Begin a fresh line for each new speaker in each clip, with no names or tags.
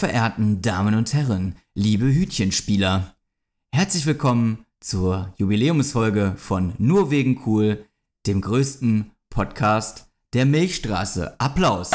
verehrten Damen und Herren, liebe Hütchenspieler, herzlich willkommen zur Jubiläumsfolge von Nur wegen cool, dem größten Podcast der Milchstraße. Applaus!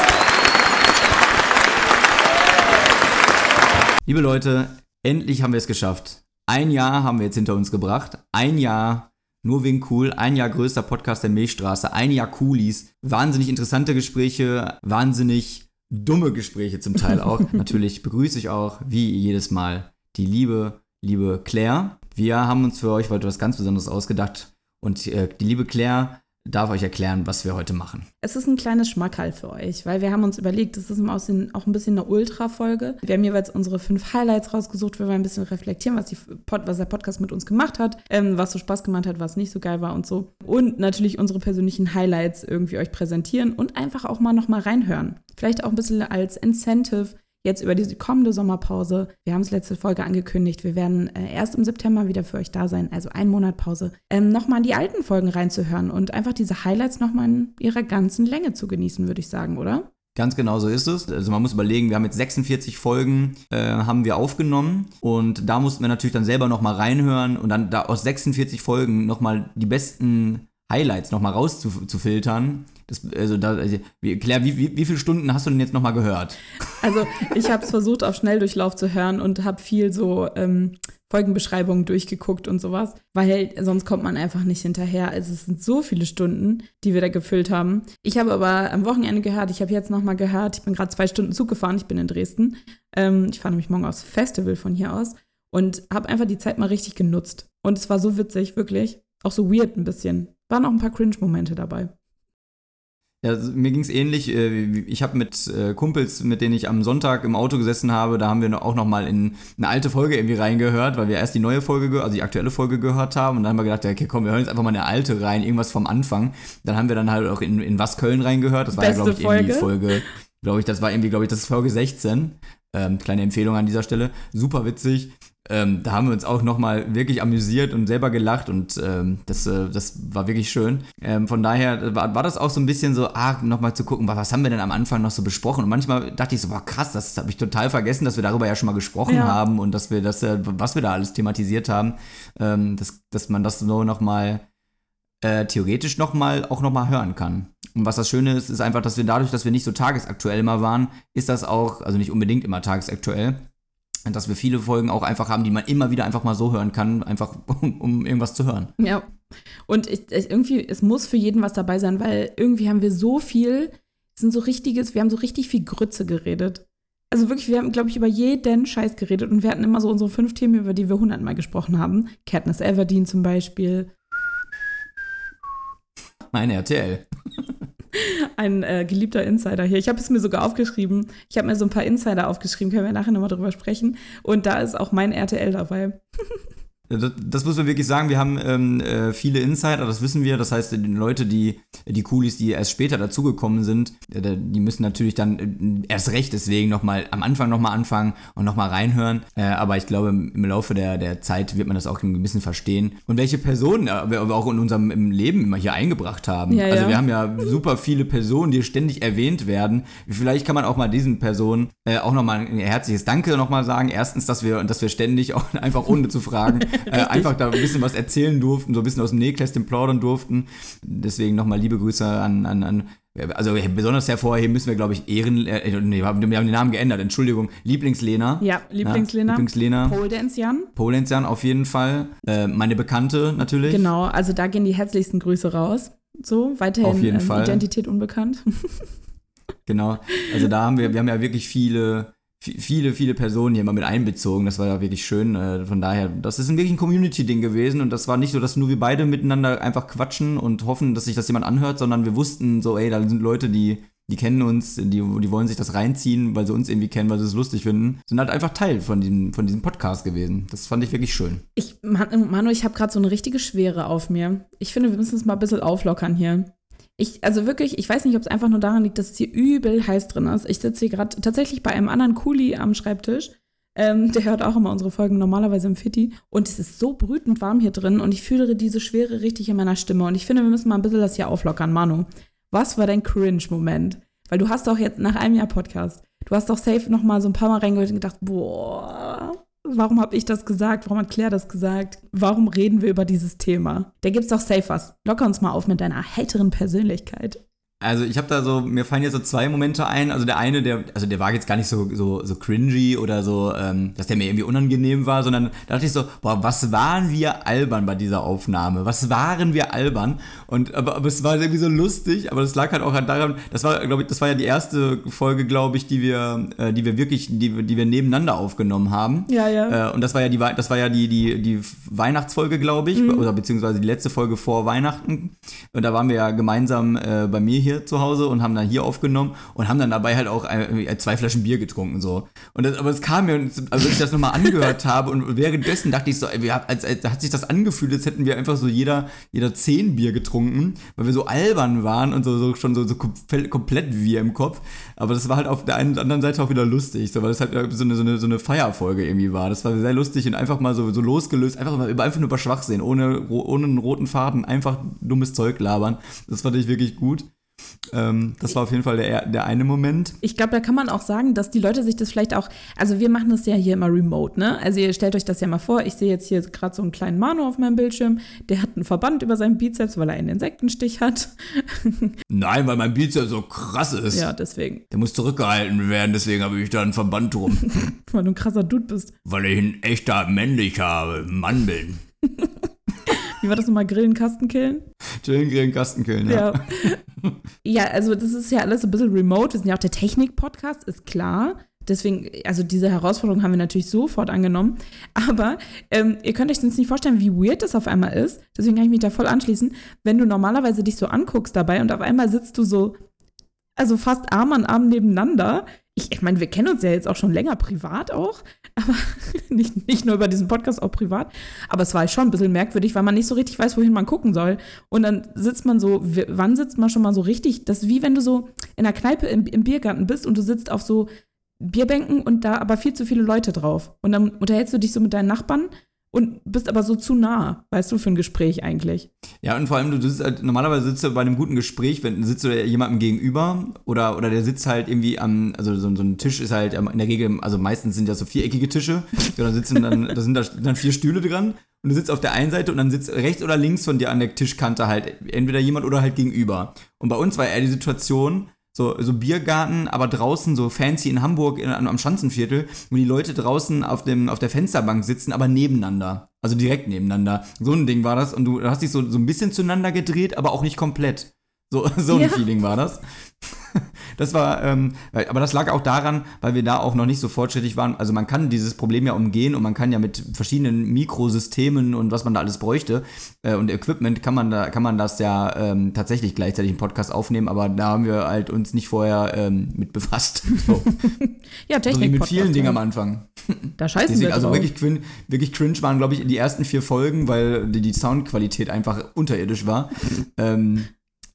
Liebe Leute, endlich haben wir es geschafft. Ein Jahr haben wir jetzt hinter uns gebracht. Ein Jahr nur wegen cool. Ein Jahr größter Podcast der Milchstraße. Ein Jahr Coolies. Wahnsinnig interessante Gespräche. Wahnsinnig dumme Gespräche zum Teil auch. Natürlich begrüße ich auch, wie jedes Mal, die liebe, liebe Claire. Wir haben uns für euch heute was ganz Besonderes ausgedacht. Und äh, die liebe Claire darf euch erklären, was wir heute machen.
Es ist ein kleines Schmackerl für euch, weil wir haben uns überlegt, das ist im Aussehen auch ein bisschen eine Ultra-Folge. Wir haben jeweils unsere fünf Highlights rausgesucht, wir wollen ein bisschen reflektieren, was, Pod, was der Podcast mit uns gemacht hat, ähm, was so Spaß gemacht hat, was nicht so geil war und so. Und natürlich unsere persönlichen Highlights irgendwie euch präsentieren und einfach auch mal nochmal reinhören. Vielleicht auch ein bisschen als Incentive, jetzt über diese kommende Sommerpause. Wir haben es letzte Folge angekündigt. Wir werden äh, erst im September wieder für euch da sein, also ein Monat Pause, ähm, nochmal in die alten Folgen reinzuhören und einfach diese Highlights nochmal in ihrer ganzen Länge zu genießen, würde ich sagen, oder?
Ganz genau so ist es. Also man muss überlegen, wir haben jetzt 46 Folgen äh, haben wir aufgenommen und da mussten wir natürlich dann selber nochmal reinhören und dann da aus 46 Folgen nochmal die besten Highlights nochmal rauszufiltern. Das, also da, also, Claire, wie, wie, wie viele Stunden hast du denn jetzt nochmal gehört?
Also ich habe es versucht, auf Schnelldurchlauf zu hören und habe viel so ähm, Folgenbeschreibungen durchgeguckt und sowas, weil sonst kommt man einfach nicht hinterher. Also es sind so viele Stunden, die wir da gefüllt haben. Ich habe aber am Wochenende gehört, ich habe jetzt nochmal gehört, ich bin gerade zwei Stunden Zug gefahren, ich bin in Dresden. Ähm, ich fahre nämlich morgen aufs Festival von hier aus und habe einfach die Zeit mal richtig genutzt. Und es war so witzig, wirklich. Auch so weird ein bisschen. Waren auch ein paar Cringe-Momente dabei.
Ja, mir ging es ähnlich. Äh, ich habe mit äh, Kumpels, mit denen ich am Sonntag im Auto gesessen habe, da haben wir auch noch mal in eine alte Folge irgendwie reingehört, weil wir erst die neue Folge, also die aktuelle Folge gehört haben. Und dann haben wir gedacht, okay, komm, wir hören jetzt einfach mal eine alte rein, irgendwas vom Anfang. Dann haben wir dann halt auch in, in Was Köln reingehört. Das war Beste ja, glaube ich, irgendwie Folge, glaube ich, das war irgendwie, glaube ich, das ist Folge 16. Ähm, kleine Empfehlung an dieser Stelle. Super witzig. Ähm, da haben wir uns auch nochmal wirklich amüsiert und selber gelacht und ähm, das, äh, das war wirklich schön. Ähm, von daher war, war das auch so ein bisschen so, ah, nochmal zu gucken, was haben wir denn am Anfang noch so besprochen? Und manchmal dachte ich so, boah, krass, das habe ich total vergessen, dass wir darüber ja schon mal gesprochen ja. haben und dass wir das, äh, was wir da alles thematisiert haben, ähm, dass, dass man das so nochmal äh, theoretisch nochmal auch nochmal hören kann. Und was das Schöne ist, ist einfach, dass wir dadurch, dass wir nicht so tagesaktuell immer waren, ist das auch, also nicht unbedingt immer tagesaktuell, dass wir viele Folgen auch einfach haben, die man immer wieder einfach mal so hören kann, einfach um, um irgendwas zu hören.
Ja. Und ich, ich, irgendwie, es muss für jeden was dabei sein, weil irgendwie haben wir so viel, sind so richtiges, wir haben so richtig viel Grütze geredet. Also wirklich, wir haben, glaube ich, über jeden Scheiß geredet und wir hatten immer so unsere fünf Themen, über die wir hundertmal gesprochen haben. Katniss Everdeen zum Beispiel.
Mein RTL.
ein äh, geliebter Insider hier. Ich habe es mir sogar aufgeschrieben. Ich habe mir so ein paar Insider aufgeschrieben, können wir nachher nochmal drüber sprechen. Und da ist auch mein RTL dabei.
Das, das, muss man wirklich sagen, wir haben ähm, äh, viele Insider, das wissen wir. Das heißt, die Leute, die, die Coolies, die erst später dazugekommen sind, äh, die müssen natürlich dann äh, erst recht deswegen nochmal am Anfang nochmal anfangen und nochmal reinhören. Äh, aber ich glaube, im Laufe der, der Zeit wird man das auch ein bisschen verstehen. Und welche Personen äh, wir auch in unserem Leben immer hier eingebracht haben. Ja, also ja. wir haben ja super viele Personen, die ständig erwähnt werden. Vielleicht kann man auch mal diesen Personen äh, auch nochmal ein herzliches Danke nochmal sagen. Erstens, dass wir, dass wir ständig auch einfach ohne zu fragen äh, einfach da ein bisschen was erzählen durften, so ein bisschen aus dem Nähkästchen plaudern durften. Deswegen nochmal liebe Grüße an, an, an also besonders hervorheben müssen wir, glaube ich, Ehren, äh, nee, wir haben den Namen geändert, Entschuldigung, Lieblingslena.
Ja, Lieblingslena.
Ja, Lieblingslena.
Pole Dance Jan.
Pole Dance Jan auf jeden Fall. Äh, meine Bekannte natürlich.
Genau, also da gehen die herzlichsten Grüße raus. So, weiterhin
auf jeden
ähm,
Fall.
Identität unbekannt.
genau, also da haben wir, wir haben ja wirklich viele viele, viele Personen hier mal mit einbezogen. Das war ja wirklich schön. Äh, von daher, das ist ein wirklich ein Community-Ding gewesen. Und das war nicht so, dass nur wir beide miteinander einfach quatschen und hoffen, dass sich das jemand anhört, sondern wir wussten so, ey, da sind Leute, die, die kennen uns, die, die wollen sich das reinziehen, weil sie uns irgendwie kennen, weil sie es lustig finden. Sind halt einfach Teil von diesem, von diesem Podcast gewesen. Das fand ich wirklich schön.
Ich, Manu, ich habe gerade so eine richtige Schwere auf mir. Ich finde, wir müssen es mal ein bisschen auflockern hier. Ich, also wirklich, ich weiß nicht, ob es einfach nur daran liegt, dass es hier übel heiß drin ist. Ich sitze hier gerade tatsächlich bei einem anderen Kuli am Schreibtisch. Ähm, der hört auch immer unsere Folgen normalerweise im Fitti. Und es ist so brütend warm hier drin und ich fühle diese Schwere richtig in meiner Stimme. Und ich finde, wir müssen mal ein bisschen das hier auflockern. Manu, was war dein Cringe-Moment? Weil du hast doch jetzt nach einem Jahr Podcast, du hast doch safe noch mal so ein paar Mal reingehört und gedacht, boah, warum habe ich das gesagt? Warum hat Claire das gesagt? Warum reden wir über dieses Thema? Da gibt's doch safe was. Locker uns mal auf mit deiner heiteren Persönlichkeit.
Also ich habe da so, mir fallen jetzt so zwei Momente ein. Also der eine, der, also der war jetzt gar nicht so, so, so cringy oder so, ähm, dass der mir irgendwie unangenehm war, sondern da dachte ich so, boah, was waren wir albern bei dieser Aufnahme? Was waren wir albern? Und aber, aber es war irgendwie so lustig, aber das lag halt auch daran, das war, glaube ich, das war ja die erste Folge, glaube ich, die wir, äh, die wir wirklich, die, die wir nebeneinander aufgenommen haben.
Ja, ja.
Äh, und das war ja die, das war ja die, die, die Weihnachtsfolge, glaube ich, oder beziehungsweise die letzte Folge vor Weihnachten. Und da waren wir ja gemeinsam äh, bei mir hier zu Hause und haben dann hier aufgenommen und haben dann dabei halt auch äh, zwei Flaschen Bier getrunken so. Und das, aber es kam mir, also als ich das nochmal angehört habe und währenddessen dachte ich so, ey, wir, als, als, hat sich das angefühlt, als hätten wir einfach so jeder, jeder zehn Bier getrunken, weil wir so albern waren und so, so schon so, so komplett wir im Kopf. Aber das war halt auf der einen anderen Seite auch wieder lustig, so, weil das halt so eine, so eine, so eine Feierfolge irgendwie war. Das war sehr lustig und einfach mal so, so losgelöst, einfach, mal, einfach nur über Schwachsinn, ohne, ohne einen roten Faden, einfach dummes Zeug labern. Das fand ich wirklich gut. Ähm, das war auf jeden Fall der, der eine Moment.
Ich glaube, da kann man auch sagen, dass die Leute sich das vielleicht auch, also wir machen das ja hier immer remote, ne? Also ihr stellt euch das ja mal vor, ich sehe jetzt hier gerade so einen kleinen Manu auf meinem Bildschirm, der hat einen Verband über seinen Bizeps, weil er einen Insektenstich hat.
Nein, weil mein Bizeps so krass ist.
Ja, deswegen.
Der muss zurückgehalten werden, deswegen habe ich da einen Verband drum.
weil du ein krasser Dude bist.
Weil ich ein echter männlich habe, Mann bin.
Wie war das nochmal? Grillen, Kasten killen?
Chillen, grillen, Kasten killen, ja.
ja. Ja, also das ist ja alles ein bisschen remote. Wir sind ja auch der Technik-Podcast, ist klar. Deswegen, also diese Herausforderung haben wir natürlich sofort angenommen. Aber ähm, ihr könnt euch sonst nicht vorstellen, wie weird das auf einmal ist. Deswegen kann ich mich da voll anschließen. Wenn du normalerweise dich so anguckst dabei und auf einmal sitzt du so, also fast Arm an Arm nebeneinander ich, ich meine, wir kennen uns ja jetzt auch schon länger privat auch, aber nicht, nicht nur über diesen Podcast, auch privat. Aber es war schon ein bisschen merkwürdig, weil man nicht so richtig weiß, wohin man gucken soll. Und dann sitzt man so, wann sitzt man schon mal so richtig? Das ist wie wenn du so in der Kneipe im, im Biergarten bist und du sitzt auf so Bierbänken und da aber viel zu viele Leute drauf. Und dann unterhältst du dich so mit deinen Nachbarn und bist aber so zu nah, weißt du, für ein Gespräch eigentlich.
Ja, und vor allem, du sitzt halt, normalerweise sitzt du bei einem guten Gespräch, wenn sitzt du jemandem gegenüber oder, oder der sitzt halt irgendwie am, also so, so ein Tisch ist halt in der Regel, also meistens sind ja so viereckige Tische, da sitzen dann, da sind da dann vier Stühle dran und du sitzt auf der einen Seite und dann sitzt rechts oder links von dir an der Tischkante halt entweder jemand oder halt gegenüber. Und bei uns war eher die Situation, so, so Biergarten, aber draußen so fancy in Hamburg in, am Schanzenviertel, wo die Leute draußen auf, dem, auf der Fensterbank sitzen, aber nebeneinander. Also direkt nebeneinander. So ein Ding war das. Und du hast dich so, so ein bisschen zueinander gedreht, aber auch nicht komplett. So, so ein ja. Feeling war das. Das war, ähm, aber das lag auch daran, weil wir da auch noch nicht so fortschrittlich waren. Also man kann dieses Problem ja umgehen und man kann ja mit verschiedenen Mikrosystemen und was man da alles bräuchte äh, und Equipment kann man da, kann man das ja ähm, tatsächlich gleichzeitig im Podcast aufnehmen, aber da haben wir halt uns nicht vorher ähm, mit befasst. So.
ja, Technik. So
wie mit vielen Dingen am Anfang.
Da scheißen Deswegen, wir
Also wirklich, cringe, wirklich cringe waren, glaube ich, die ersten vier Folgen, weil die, die Soundqualität einfach unterirdisch war. ähm,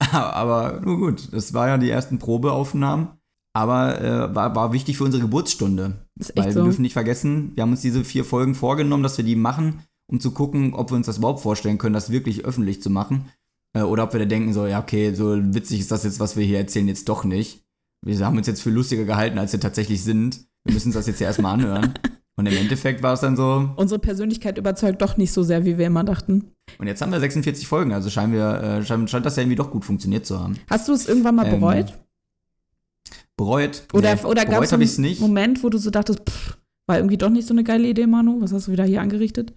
aber nur gut, das war ja die ersten Probeaufnahmen. Aber äh, war, war wichtig für unsere Geburtsstunde. weil so. wir dürfen nicht vergessen, wir haben uns diese vier Folgen vorgenommen, dass wir die machen, um zu gucken, ob wir uns das überhaupt vorstellen können, das wirklich öffentlich zu machen. Äh, oder ob wir da denken, so, ja, okay, so witzig ist das jetzt, was wir hier erzählen, jetzt doch nicht. Wir haben uns jetzt für lustiger gehalten, als wir tatsächlich sind. Wir müssen uns das jetzt ja erstmal anhören. Und im Endeffekt war es dann so.
Unsere Persönlichkeit überzeugt doch nicht so sehr, wie wir immer dachten.
Und jetzt haben wir 46 Folgen, also scheinen wir, äh, scheint, scheint das ja irgendwie doch gut funktioniert zu haben.
Hast du es irgendwann mal ähm, bereut?
Bereut?
Oder, nee, oder gab es einen Moment, wo du so dachtest, pff, war irgendwie doch nicht so eine geile Idee, Manu? Was hast du wieder hier angerichtet?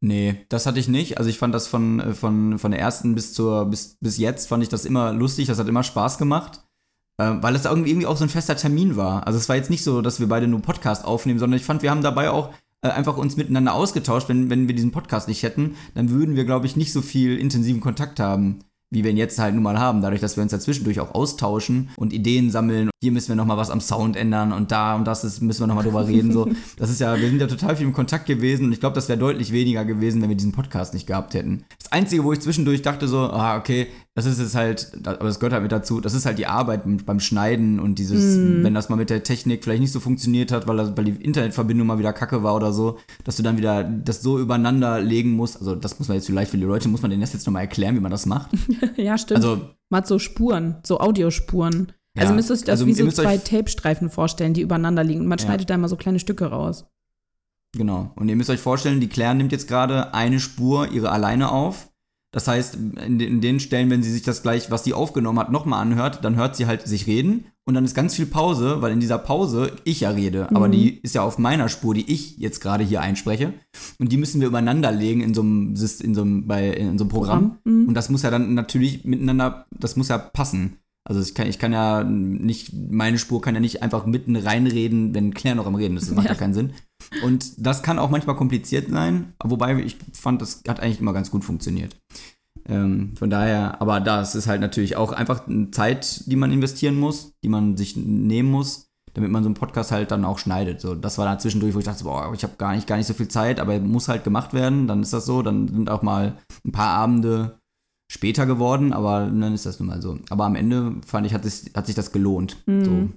Nee, das hatte ich nicht. Also ich fand das von, äh, von, von der ersten bis zur bis, bis jetzt fand ich das immer lustig, das hat immer Spaß gemacht. Äh, weil es irgendwie auch so ein fester Termin war. Also es war jetzt nicht so, dass wir beide nur Podcast aufnehmen, sondern ich fand, wir haben dabei auch äh, einfach uns miteinander ausgetauscht. Wenn, wenn wir diesen Podcast nicht hätten, dann würden wir, glaube ich, nicht so viel intensiven Kontakt haben wie wir ihn jetzt halt nun mal haben, dadurch, dass wir uns dazwischendurch auch austauschen und Ideen sammeln. Hier müssen wir nochmal was am Sound ändern und da und das ist, müssen wir nochmal drüber reden. So, das ist ja, wir sind ja total viel im Kontakt gewesen und ich glaube, das wäre deutlich weniger gewesen, wenn wir diesen Podcast nicht gehabt hätten. Das Einzige, wo ich zwischendurch dachte so, ah, okay, das ist es halt, aber das gehört halt mit dazu, das ist halt die Arbeit beim Schneiden und dieses, mm. wenn das mal mit der Technik vielleicht nicht so funktioniert hat, weil, das, weil die Internetverbindung mal wieder kacke war oder so, dass du dann wieder das so übereinander legen musst. Also das muss man jetzt vielleicht für die Leute, muss man denen das jetzt nochmal erklären, wie man das macht.
ja, stimmt. Also, man hat so Spuren, so Audiospuren. Also
Ja,
müsst ihr euch das
also
wie so zwei Tape-Streifen vorstellen, die übereinander liegen. Und man
Ja.
schneidet da immer so kleine Stücke raus.
Genau. Und ihr müsst euch vorstellen, die Claire nimmt jetzt gerade eine Spur ihre alleine auf. Das heißt, in, den- in den Stellen, wenn sie sich das gleich, was die aufgenommen hat, nochmal anhört, dann hört sie halt sich reden und dann ist ganz viel Pause, weil in dieser Pause ich ja rede. Aber
Mhm.
die ist ja auf meiner Spur, die ich jetzt gerade hier einspreche. Und die müssen wir übereinander legen in so einem, in so einem, bei, in so einem Programm.
Programm, mhm.
Und das muss ja dann natürlich miteinander, das muss ja passen. Also ich kann, ich kann ja nicht, meine Spur kann ja nicht einfach mitten reinreden, wenn Claire noch am Reden ist. Das macht ja,
Ja.
keinen Sinn. Und das kann auch manchmal kompliziert sein, wobei ich fand, das hat eigentlich immer ganz gut funktioniert. Ähm, von daher, aber das ist halt natürlich auch einfach eine Zeit, die man investieren muss, die man sich nehmen muss, damit man so einen Podcast halt dann auch schneidet. So, das war da zwischendurch, wo ich dachte, boah, ich habe gar nicht, gar nicht so viel Zeit, aber muss halt gemacht werden. Dann ist das so. Dann sind auch mal ein paar Abende später geworden, aber dann ist das nun mal so. Aber am Ende fand ich, hat, es, hat sich das gelohnt.
Mhm.
So.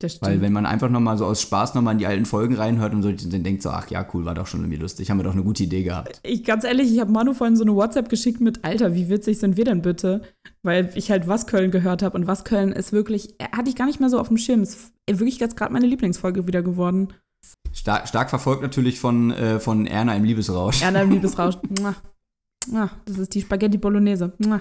Das.
Weil wenn man einfach nochmal so aus Spaß nochmal in die alten Folgen reinhört und so, dann denkt so, ach ja, cool, war doch schon irgendwie lustig, haben wir doch eine gute Idee gehabt.
ich, ganz ehrlich, ich habe Manu vorhin so eine WhatsApp geschickt mit, Alter, wie witzig sind wir denn bitte? Weil ich halt Was Köln gehört habe und Was Köln ist wirklich, äh, hatte ich gar nicht mehr so auf dem Schirm. Ist wirklich jetzt gerade meine Lieblingsfolge wieder geworden.
Stark, stark verfolgt natürlich von, äh, von Erna im Liebesrausch.
Erna im Liebesrausch. Mua. Das ist die Spaghetti Bolognese. Mua.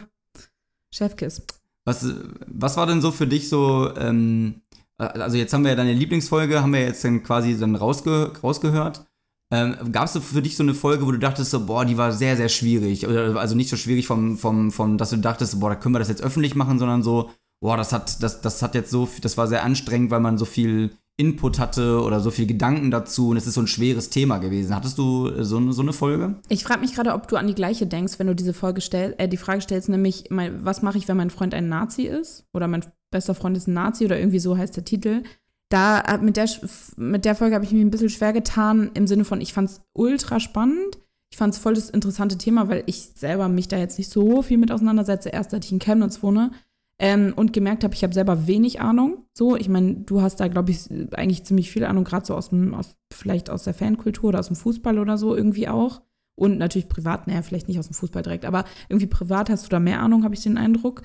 Chefkiss.
Was, was war denn so für dich so, ähm, also jetzt haben wir ja deine Lieblingsfolge, haben wir jetzt dann quasi dann rausge rausgehört. Ähm, Gab es für dich so eine Folge, wo du dachtest, so, boah, die war sehr, sehr schwierig? Also nicht so schwierig vom, vom, vom, dass du dachtest, boah, da können wir das jetzt öffentlich machen, sondern so, boah, das hat, das, das hat jetzt so, das war sehr anstrengend, weil man so viel Input hatte oder so viel Gedanken dazu und es ist so ein schweres Thema gewesen. Hattest du äh, so, eine- so eine Folge?
Ich frage mich gerade, ob du an die gleiche denkst, wenn du diese Folge stell, äh, die Frage stellst, nämlich, mein, was mache ich, wenn mein Freund ein Nazi ist? Oder mein bester Freund ist ein Nazi oder irgendwie so heißt der Titel. Da mit der, mit der Folge habe ich mich ein bisschen schwer getan, im Sinne von, ich fand es ultra spannend. Ich fand es voll das interessante Thema, weil ich selber mich da jetzt nicht so viel mit auseinandersetze, erst seit ich in Chemnitz wohne. Ähm, und gemerkt habe, ich habe selber wenig Ahnung. So, ich meine, du hast da, glaube ich, eigentlich ziemlich viel Ahnung, gerade so aus dem, aus, vielleicht aus der Fankultur oder aus dem Fußball oder so irgendwie auch. Und natürlich privat, naja, vielleicht nicht aus dem Fußball direkt, aber irgendwie privat hast du da mehr Ahnung, habe ich den Eindruck.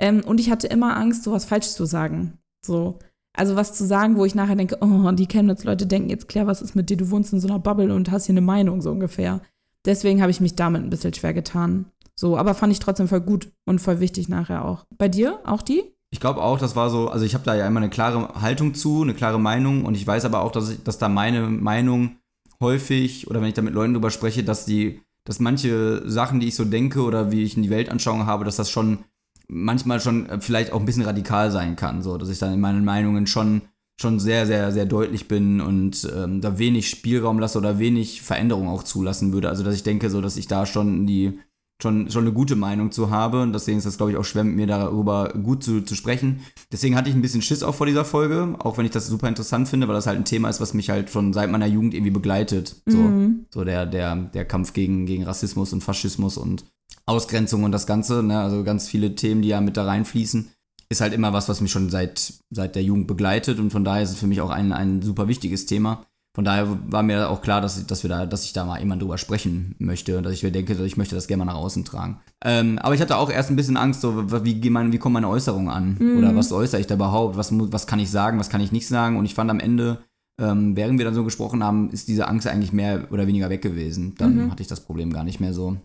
Ähm, und ich hatte immer Angst, sowas falsch zu sagen. So. Also was zu sagen, wo ich nachher denke, oh, die Chemnitz-Leute denken jetzt, Claire, was ist mit dir? Du wohnst in so einer Bubble und hast hier eine Meinung, so ungefähr. Deswegen habe ich mich damit ein bisschen schwer getan. So, aber fand ich trotzdem voll gut und voll wichtig nachher auch. Bei dir auch die?
Ich glaube auch, das war so, also ich habe da ja immer eine klare Haltung zu, eine klare Meinung und ich weiß aber auch, dass, ich, dass da meine Meinung häufig oder wenn ich da mit Leuten drüber spreche, dass die, dass manche Sachen, die ich so denke oder wie ich in die Weltanschauung habe, dass das schon manchmal schon äh, vielleicht auch ein bisschen radikal sein kann, so, dass ich dann in meinen Meinungen schon schon sehr, sehr, sehr deutlich bin und ähm, da wenig Spielraum lasse oder wenig Veränderung auch zulassen würde. Also dass ich denke, so, dass ich da schon die schon, schon eine gute Meinung zu habe. Und deswegen ist das, glaube ich, auch schwer mit mir darüber gut zu, zu sprechen. Deswegen hatte ich ein bisschen Schiss auch vor dieser Folge, auch wenn ich das super interessant finde, weil das halt ein Thema ist, was mich halt schon seit meiner Jugend irgendwie begleitet. So,
Mhm.
so der, der, der Kampf gegen, gegen Rassismus und Faschismus und Ausgrenzung und das Ganze, ne? also ganz viele Themen, die ja mit da reinfließen, ist halt immer was, was mich schon seit, seit der Jugend begleitet und von daher ist es für mich auch ein, ein super wichtiges Thema. Von daher war mir auch klar, dass, ich- dass, wir da, dass ich da mal jemand drüber sprechen möchte und dass ich mir denke, dass ich möchte das gerne mal nach außen tragen. Ähm, aber ich hatte auch erst ein bisschen Angst, so, wie, wie, mein, wie kommen meine Äußerungen an? Oder was äußere ich da überhaupt? Was, was kann ich sagen, was kann ich nicht sagen? Und ich fand am Ende, ähm, während wir dann so gesprochen haben, ist diese Angst eigentlich mehr oder weniger weg gewesen. Dann hatte ich das Problem gar nicht mehr so.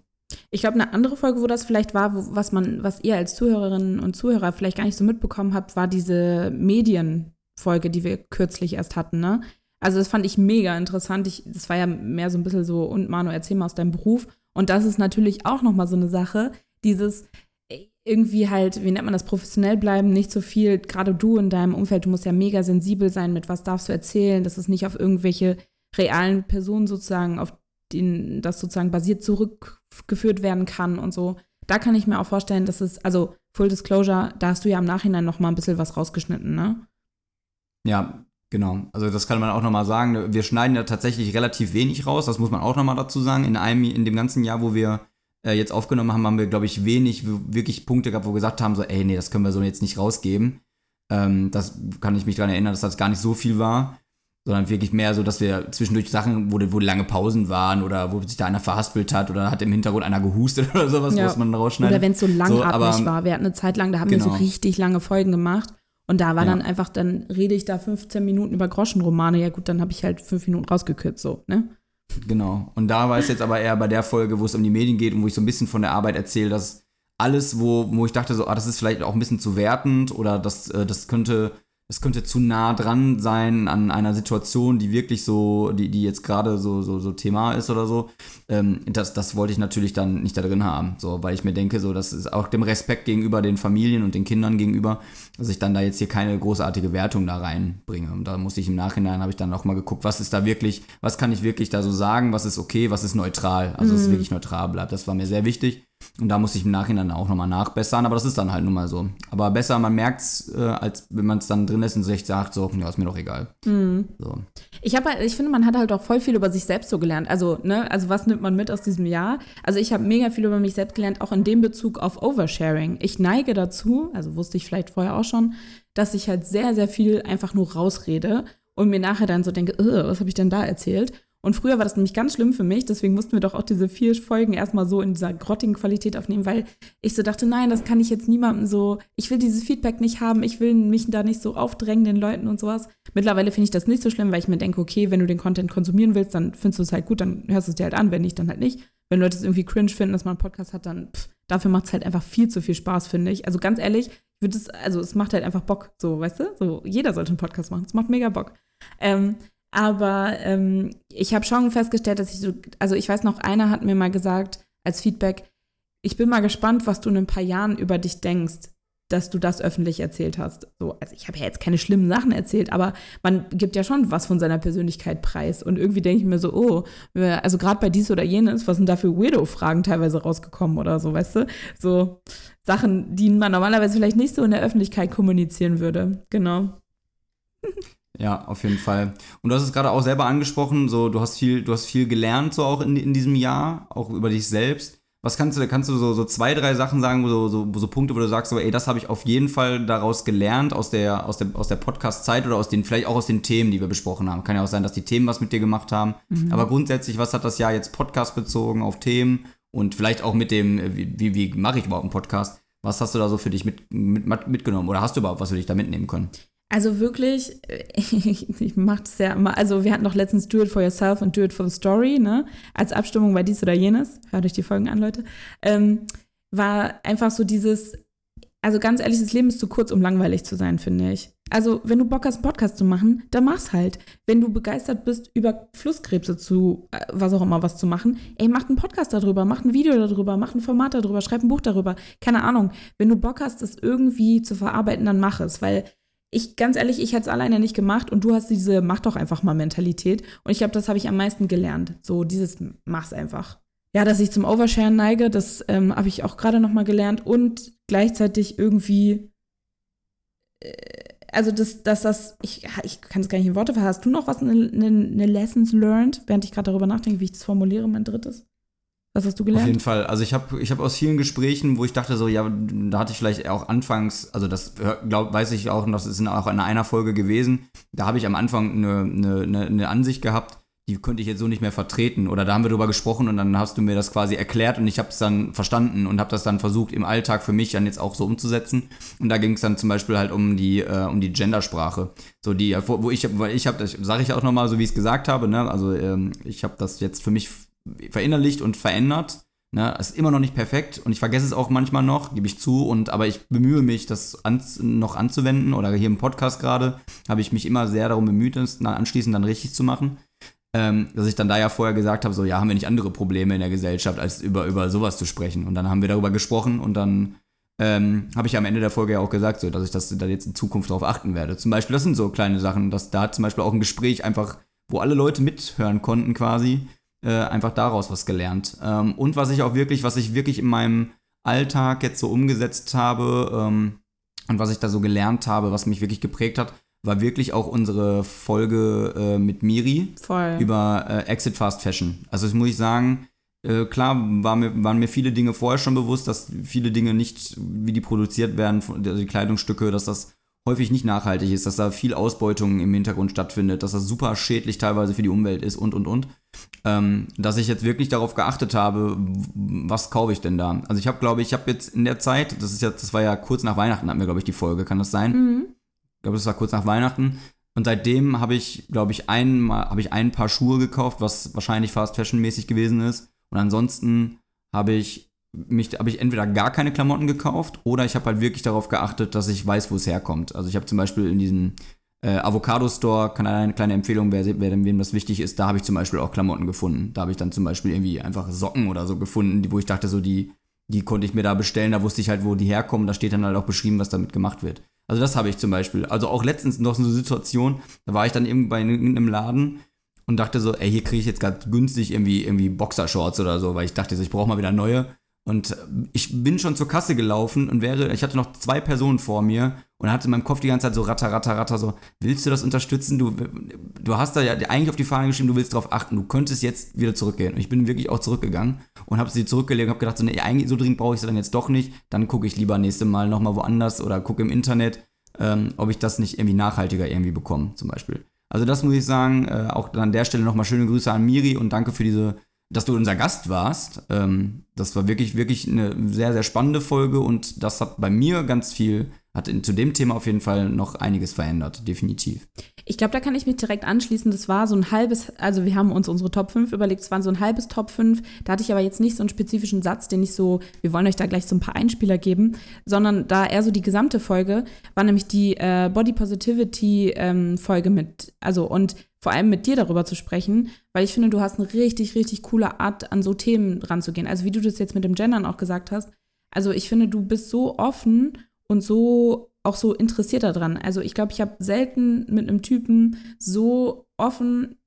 Ich glaube, eine andere Folge, wo das vielleicht war, wo, was man, was ihr als Zuhörerinnen und Zuhörer vielleicht gar nicht so mitbekommen habt, war diese Medienfolge, die wir kürzlich erst hatten, ne? Also das fand ich mega interessant. Ich, das war ja mehr so ein bisschen so, und Manu, erzähl mal aus deinem Beruf. Und das ist natürlich auch nochmal so eine Sache, dieses äh, irgendwie halt, wie nennt man das, professionell bleiben, nicht so viel, gerade du in deinem Umfeld, du musst ja mega sensibel sein, mit was darfst du erzählen, dass es nicht auf irgendwelche realen Personen sozusagen, auf denen das sozusagen basiert zurückgeführt werden kann und so. Da kann ich mir auch vorstellen, dass es, also Full Disclosure, da hast du ja im Nachhinein noch mal ein bisschen was rausgeschnitten, ne?
Ja, genau. Also das kann man auch nochmal sagen. Wir schneiden ja tatsächlich relativ wenig raus, das muss man auch nochmal dazu sagen. In einem, in dem ganzen Jahr, wo wir äh, jetzt aufgenommen haben, haben wir, glaube ich, wenig wirklich Punkte gehabt, wo wir gesagt haben, so, ey, nee, das können wir so jetzt nicht rausgeben. Ähm, das kann ich mich daran erinnern, dass das gar nicht so viel war. Sondern wirklich mehr so, dass wir zwischendurch Sachen, wo, wo lange Pausen waren oder wo sich da einer verhaspelt hat oder hat im Hintergrund einer gehustet oder sowas,
Ja.
muss man rausschneiden.
Oder wenn es so langatmig
aber-
war. Wir hatten eine Zeit lang, da haben wir
Genau.
so richtig lange Folgen gemacht. Und da war
Ja.
dann einfach, dann rede ich da 15 Minuten über Groschenromane. Ja gut, dann habe ich halt fünf Minuten rausgekürzt, so, ne?
Genau. Und da war es jetzt aber eher bei der Folge, wo es um die Medien geht und wo ich so ein bisschen von der Arbeit erzähle, dass alles, wo, wo ich dachte, so, ah, das ist vielleicht auch ein bisschen zu wertend oder das, äh, das könnte. Das könnte zu nah dran sein an einer Situation, die wirklich so, die, die jetzt gerade so, so, so Thema ist oder so. Ähm, das, das wollte ich natürlich dann nicht da drin haben. So, weil ich mir denke, so, das ist auch dem Respekt gegenüber den Familien und den Kindern gegenüber, dass ich dann da jetzt hier keine großartige Wertung da reinbringe. Und da muss ich im Nachhinein, habe ich dann auch mal geguckt, was ist da wirklich, was kann ich wirklich da so sagen, was ist okay, was ist neutral. Also, dass es wirklich neutral bleibt. Das war mir sehr wichtig. Und da muss ich im Nachhinein auch nochmal nachbessern, aber das ist dann halt nun mal so. Aber besser, man merkt es, äh, als wenn man es dann drin lässt und sich sagt, so, ja, ist mir doch egal. So.
Ich habe halt, ich finde, man hat halt auch voll viel über sich selbst so gelernt. Also, ne, also was nimmt man mit aus diesem Jahr? Also ich habe mega viel über mich selbst gelernt, auch in dem Bezug auf Oversharing. Ich neige dazu, also wusste ich vielleicht vorher auch schon, dass ich halt sehr, sehr viel einfach nur rausrede und mir nachher dann so denke, "Ugh, was habe ich denn da erzählt? Und früher war das nämlich ganz schlimm für mich, deswegen mussten wir doch auch diese vier Folgen erstmal so in dieser grottigen Qualität aufnehmen, weil ich so dachte, nein, das kann ich jetzt niemandem so, ich will dieses Feedback nicht haben, ich will mich da nicht so aufdrängen den Leuten und sowas. Mittlerweile finde ich das nicht so schlimm, weil ich mir denke, okay, wenn du den Content konsumieren willst, dann findest du es halt gut, dann hörst du es dir halt an, wenn nicht, dann halt nicht. Wenn Leute es irgendwie cringe finden, dass man einen Podcast hat, dann pff, dafür macht es halt einfach viel zu viel Spaß, finde ich. Also ganz ehrlich, ich würde es, also es macht halt einfach Bock, so, weißt du? So, jeder sollte einen Podcast machen. Es macht mega Bock. Ähm, aber ähm, ich habe schon festgestellt, dass ich so, also ich weiß noch, einer hat mir mal gesagt als Feedback, ich bin mal gespannt, was du in ein paar Jahren über dich denkst, dass du das öffentlich erzählt hast. So, also ich habe ja jetzt keine schlimmen Sachen erzählt, aber man gibt ja schon was von seiner Persönlichkeit preis. Und irgendwie denke ich mir so, oh, also gerade bei dies oder jenes, was sind da für Weirdo-Fragen teilweise rausgekommen oder so, weißt du? So Sachen, die man normalerweise vielleicht nicht so in der Öffentlichkeit kommunizieren würde. Genau.
Ja, auf jeden Fall. Und du hast es gerade auch selber angesprochen, so du hast viel, du hast viel gelernt, so auch in, in diesem Jahr, auch über dich selbst. Was kannst du, kannst du so, so zwei, drei Sachen sagen, wo so, so, so Punkte, wo du sagst, so, ey, das habe ich auf jeden Fall daraus gelernt, aus der, aus der, aus der Podcast-Zeit oder aus den, vielleicht auch aus den Themen, die wir besprochen haben. Kann ja auch sein, dass die Themen was mit dir gemacht haben. Aber grundsätzlich, was hat das Jahr jetzt Podcast bezogen auf Themen und vielleicht auch mit dem, wie, wie, wie mache ich überhaupt einen Podcast? Was hast du da so für dich mit, mit, mitgenommen? Oder hast du überhaupt was für dich da mitnehmen können?
Also wirklich, ich, mache das ja immer, also wir hatten doch letztens Do It For Yourself und Do It For The Story, ne, als Abstimmung bei dies oder jenes, hört euch die Folgen an, Leute, ähm, war einfach so dieses, also ganz ehrlich, das Leben ist zu kurz, um langweilig zu sein, finde ich. Also wenn du Bock hast, einen Podcast zu machen, dann mach's halt. Wenn du begeistert bist, über Flusskrebse zu, äh, was auch immer, was zu machen, ey, mach einen Podcast darüber, mach ein Video darüber, mach ein Format darüber, schreib ein Buch darüber, keine Ahnung. Wenn du Bock hast, das irgendwie zu verarbeiten, dann mach es, weil ich, ganz ehrlich, ich hätte es alleine nicht gemacht und du hast diese Mach doch einfach mal Mentalität. Und ich glaube, das habe ich am meisten gelernt. So dieses Mach's einfach. Ja, dass ich zum Oversharen neige, das ähm, habe ich auch gerade noch mal gelernt und gleichzeitig irgendwie, äh, also dass, dass das, ich, ich kann es gar nicht in Worte fassen. Hast du noch was, eine, eine, eine Lessons learned, während ich gerade darüber nachdenke, wie ich das formuliere, mein drittes? Was hast du
Auf jeden
gelernt?
Fall. Also ich habe ich hab aus vielen Gesprächen, wo ich dachte so, ja, da hatte ich vielleicht auch anfangs, also das glaub, weiß ich auch, und das ist auch in einer Folge gewesen, da habe ich am Anfang eine, eine, eine- Ansicht gehabt, die könnte ich jetzt so nicht mehr vertreten. Oder da haben wir drüber gesprochen und dann hast du mir das quasi erklärt und ich habe es dann verstanden und habe das dann versucht im Alltag für mich dann jetzt auch so umzusetzen. Und da ging es dann zum Beispiel halt um die, äh, um die Gendersprache. So die, wo wo ich, weil ich habe, das sage ich auch nochmal, so wie ich es gesagt habe, ne? Also ähm, ich habe das jetzt für mich verinnerlicht und verändert. Ne, ist immer noch nicht perfekt und ich vergesse es auch manchmal noch, gebe ich zu, und aber ich bemühe mich, das an, noch anzuwenden. Oder hier im Podcast gerade habe ich mich immer sehr darum bemüht, dann anschließend dann richtig zu machen. Ähm, dass ich dann da ja vorher gesagt habe, so ja, haben wir nicht andere Probleme in der Gesellschaft, als über, über sowas zu sprechen. Und dann haben wir darüber gesprochen und dann ähm, habe ich am Ende der Folge ja auch gesagt, so, dass ich das da jetzt in Zukunft darauf achten werde. Zum Beispiel, das sind so kleine Sachen, dass da zum Beispiel auch ein Gespräch einfach, wo alle Leute mithören konnten quasi, äh, einfach daraus was gelernt. Ähm, und was ich auch wirklich, was ich wirklich in meinem Alltag jetzt so umgesetzt habe ähm, und was ich da so gelernt habe, was mich wirklich geprägt hat, war wirklich auch unsere Folge äh, mit Miri
Voll.
über äh, Exit Fast Fashion. Also das muss ich sagen, äh, klar war mir, waren mir viele Dinge vorher schon bewusst, dass viele Dinge nicht, wie die produziert werden, also die Kleidungsstücke, dass das häufig nicht nachhaltig ist, dass da viel Ausbeutung im Hintergrund stattfindet, dass das super schädlich teilweise für die Umwelt ist und und und. Ähm, dass ich jetzt wirklich darauf geachtet habe, was kaufe ich denn da? Also ich habe, glaube ich, ich habe jetzt in der Zeit, das ist jetzt, das war ja kurz nach Weihnachten, hatten wir, glaube ich, die Folge, kann das sein?
Mhm.
Ich glaube, das war kurz nach Weihnachten. Und seitdem habe ich, glaube ich, einmal, habe ich ein paar Schuhe gekauft, was wahrscheinlich Fast Fashion mäßig gewesen ist. Und ansonsten habe ich mich, habe ich entweder gar keine Klamotten gekauft oder ich habe halt wirklich darauf geachtet, dass ich weiß, wo es herkommt. Also ich habe zum Beispiel in diesem äh, Avocado Store, kann eine kleine Empfehlung, wer, wer wem das wichtig ist, da habe ich zum Beispiel auch Klamotten gefunden. Da habe ich dann zum Beispiel irgendwie einfach Socken oder so gefunden, wo ich dachte, so die, die konnte ich mir da bestellen, da wusste ich halt, wo die herkommen, da steht dann halt auch beschrieben, was damit gemacht wird. Also das habe ich zum Beispiel. Also auch letztens noch so eine Situation, da war ich dann eben bei irgendeinem Laden und dachte so, ey, hier kriege ich jetzt gerade günstig irgendwie, irgendwie Boxershorts oder so, weil ich dachte so, ich brauche mal wieder neue. Und ich bin schon zur Kasse gelaufen und wäre, ich hatte noch zwei Personen vor mir und hatte in meinem Kopf die ganze Zeit so ratter, ratter, ratter, so, willst du das unterstützen? Du, du hast da ja eigentlich auf die Fahne geschrieben, du willst darauf achten, du könntest jetzt wieder zurückgehen. Und ich bin wirklich auch zurückgegangen und habe sie zurückgelegt und habe gedacht, so, nee, eigentlich so dringend brauche ich sie dann jetzt doch nicht. Dann gucke ich lieber nächste Mal nochmal woanders oder gucke im Internet, ähm, ob ich das nicht irgendwie nachhaltiger irgendwie bekomme, zum Beispiel. Also das muss ich sagen, äh, auch an der Stelle nochmal schöne Grüße an Miri und danke für diese dass du unser Gast warst. Ähm, das war wirklich, wirklich eine sehr, sehr spannende Folge und das hat bei mir ganz viel, hat in, zu dem Thema auf jeden Fall noch einiges verändert, definitiv.
Ich glaube, da kann ich mich direkt anschließen. Das war so ein halbes, also wir haben uns unsere Top 5 überlegt, es waren so ein halbes Top 5. Da hatte ich aber jetzt nicht so einen spezifischen Satz, den ich so, wir wollen euch da gleich so ein paar Einspieler geben, sondern da eher so die gesamte Folge war nämlich die äh, Body Positivity ähm, Folge mit, also und vor allem mit dir darüber zu sprechen, weil ich finde, du hast eine richtig, richtig coole Art, an so Themen ranzugehen. Also wie du das jetzt mit dem Gendern auch gesagt hast. Also ich finde, du bist so offen und so auch so interessiert daran. Also ich glaube, ich habe selten mit einem Typen so offen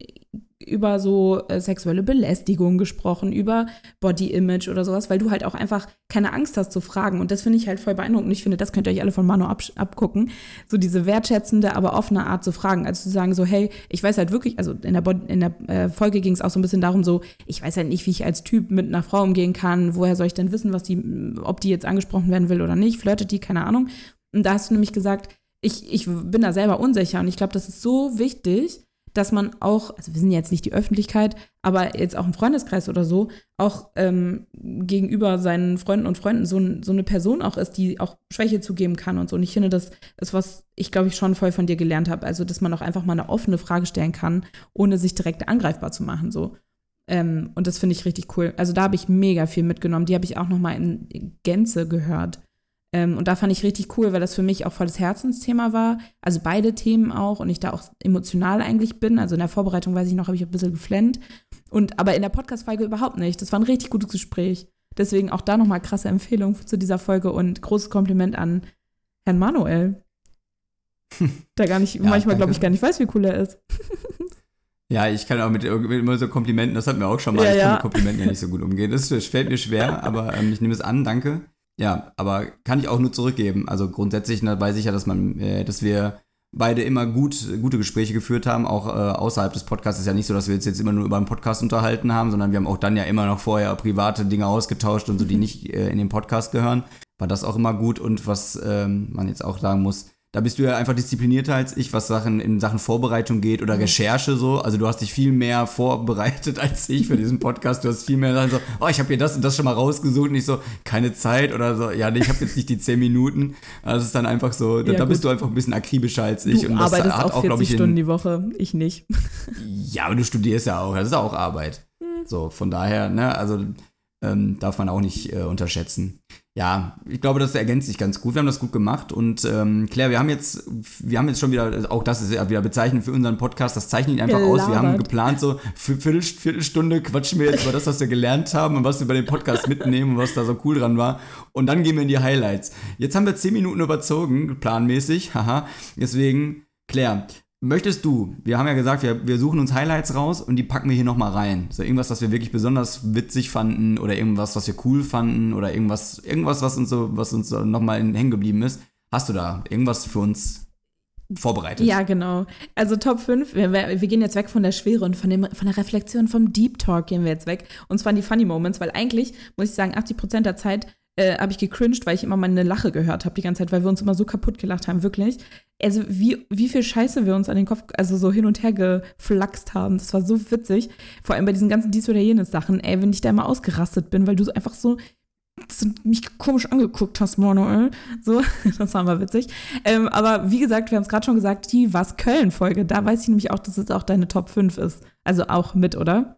über so äh, sexuelle Belästigung gesprochen, über Body Image oder sowas, weil du halt auch einfach keine Angst hast zu fragen. Und das finde ich halt voll beeindruckend. Ich finde, das könnt ihr euch alle von Manu ab abgucken. So diese wertschätzende, aber offene Art zu fragen. Also zu sagen so, hey, ich weiß halt wirklich, also in der, Bo in der äh, Folge ging es auch so ein bisschen darum so, ich weiß halt nicht, wie ich als Typ mit einer Frau umgehen kann. Woher soll ich denn wissen, was die, ob die jetzt angesprochen werden will oder nicht? Flirtet die? Keine Ahnung. Und da hast du nämlich gesagt, ich, ich bin da selber unsicher. Und ich glaube, das ist so wichtig, dass man auch, also wir sind jetzt nicht die Öffentlichkeit, aber jetzt auch im Freundeskreis oder so, auch ähm, gegenüber seinen Freunden und Freunden so, so, eine Person auch ist, die auch Schwäche zugeben kann und so. Und ich finde, das ist was ich, glaube ich, schon voll von dir gelernt habe. Also, dass man auch einfach mal eine offene Frage stellen kann, ohne sich direkt angreifbar zu machen. So. Ähm, und das finde ich richtig cool. Also, da habe ich mega viel mitgenommen. Die habe ich auch noch mal in Gänze gehört. Ähm, und da fand ich richtig cool, weil das für mich auch volles Herzensthema war. Also beide Themen auch und ich da auch emotional eigentlich bin. Also in der Vorbereitung, weiß ich noch, habe ich ein bisschen geflennt. Und aber in der Podcast-Folge überhaupt nicht. Das war ein richtig gutes Gespräch. Deswegen auch da nochmal krasse Empfehlung zu dieser Folge und großes Kompliment an Herrn Manuel. Der gar nicht, ja, manchmal glaube ich gar nicht weiß, wie cool er ist.
Ja, ich kann auch mit, mit immer so Komplimenten, das hat mir auch schon mal, ja, ich kann ja. mit Komplimenten ja nicht so gut umgehen. Das, das fällt mir schwer, aber ähm, ich nehme es an, danke. Ja, aber kann ich auch nur zurückgeben. Also grundsätzlich ne, weiß ich ja, dass man, äh, dass wir beide immer gut, gute Gespräche geführt haben, auch äh, außerhalb des Podcasts. ist ja nicht so, dass wir uns jetzt immer nur über einen Podcast unterhalten haben, sondern wir haben auch dann ja immer noch vorher private Dinge ausgetauscht und so, die nicht äh, in den Podcast gehören. War das auch immer gut und was ähm, man jetzt auch sagen muss, da bist du ja einfach disziplinierter als ich, was Sachen in Sachen Vorbereitung geht oder mhm. Recherche so. Also du hast dich viel mehr vorbereitet als ich für diesen Podcast. Du hast viel mehr so, oh, ich habe hier das und das schon mal rausgesucht und ich so, keine Zeit oder so, ja, nee, ich habe jetzt nicht die zehn Minuten. Also es ist dann einfach so, da, ja, da bist du einfach ein bisschen akribischer als ich.
Du und das arbeitest hat auch, 40 ich, Stunden die Woche, ich nicht.
Ja, aber du studierst ja auch, das ist auch Arbeit. Mhm. So, von daher, ne, also ähm, darf man auch nicht äh, unterschätzen ja, ich glaube, das ergänzt sich ganz gut. Wir haben das gut gemacht. Und ähm, Claire, wir haben jetzt, wir haben jetzt schon wieder, auch das ist ja wieder bezeichnend für unseren Podcast, das zeichnet ihn einfach Gelabert. aus. Wir haben geplant, so für Viertel, Viertelstunde quatschen wir jetzt über das, was wir gelernt haben und was wir bei dem Podcast mitnehmen und was da so cool dran war. Und dann gehen wir in die Highlights. Jetzt haben wir zehn Minuten überzogen, planmäßig, haha. Deswegen, Claire, Möchtest du, wir haben ja gesagt, wir, wir suchen uns Highlights raus und die packen wir hier nochmal rein. So irgendwas, was wir wirklich besonders witzig fanden oder irgendwas, was wir cool fanden oder irgendwas, irgendwas, was uns so, uns so nochmal hängen geblieben ist. Hast du da irgendwas für uns vorbereitet?
Ja, genau. Also Top 5, wir, wir, gehen jetzt weg von der Schwere und von, dem, von der Reflexion, vom Deep Talk gehen wir jetzt weg. Und zwar in die Funny Moments, weil eigentlich, muss ich sagen, 80% der Zeit äh, habe ich gecringed, weil ich immer meine Lache gehört habe die ganze Zeit, weil wir uns immer so kaputt gelacht haben, wirklich. Also wie, wie viel Scheiße wir uns an den Kopf, also so hin und her geflaxt haben. Das war so witzig. Vor allem bei diesen ganzen dies oder jenes Sachen, ey, wenn ich da immer ausgerastet bin, weil du einfach so mich komisch angeguckt hast, Manuel. So, das war mal witzig. Ähm, aber wie gesagt, wir haben es gerade schon gesagt, die Was Köln-Folge, da weiß ich nämlich auch, dass es auch deine Top 5 ist. Also auch mit, oder?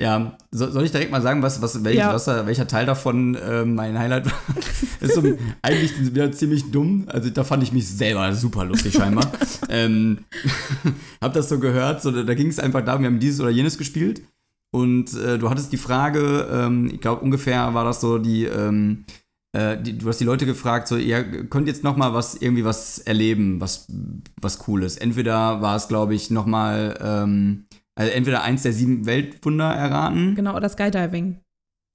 Ja, so, soll ich direkt mal sagen, was, was, welch, ja. was welcher Teil davon äh, mein Highlight war? ist so, eigentlich wieder ziemlich dumm. Also da fand ich mich selber super lustig scheinbar. ähm, hab das so gehört, so, da ging es einfach darum, wir haben dieses oder jenes gespielt. Und äh, du hattest die Frage, ähm, ich glaube ungefähr war das so die, ähm, äh, die, du hast die Leute gefragt, so, ihr könnt jetzt noch mal was, irgendwie was erleben, was, was cool ist. Entweder war es, glaube ich, noch mal ähm, also entweder eins der sieben Weltwunder erraten.
Genau, oder Skydiving.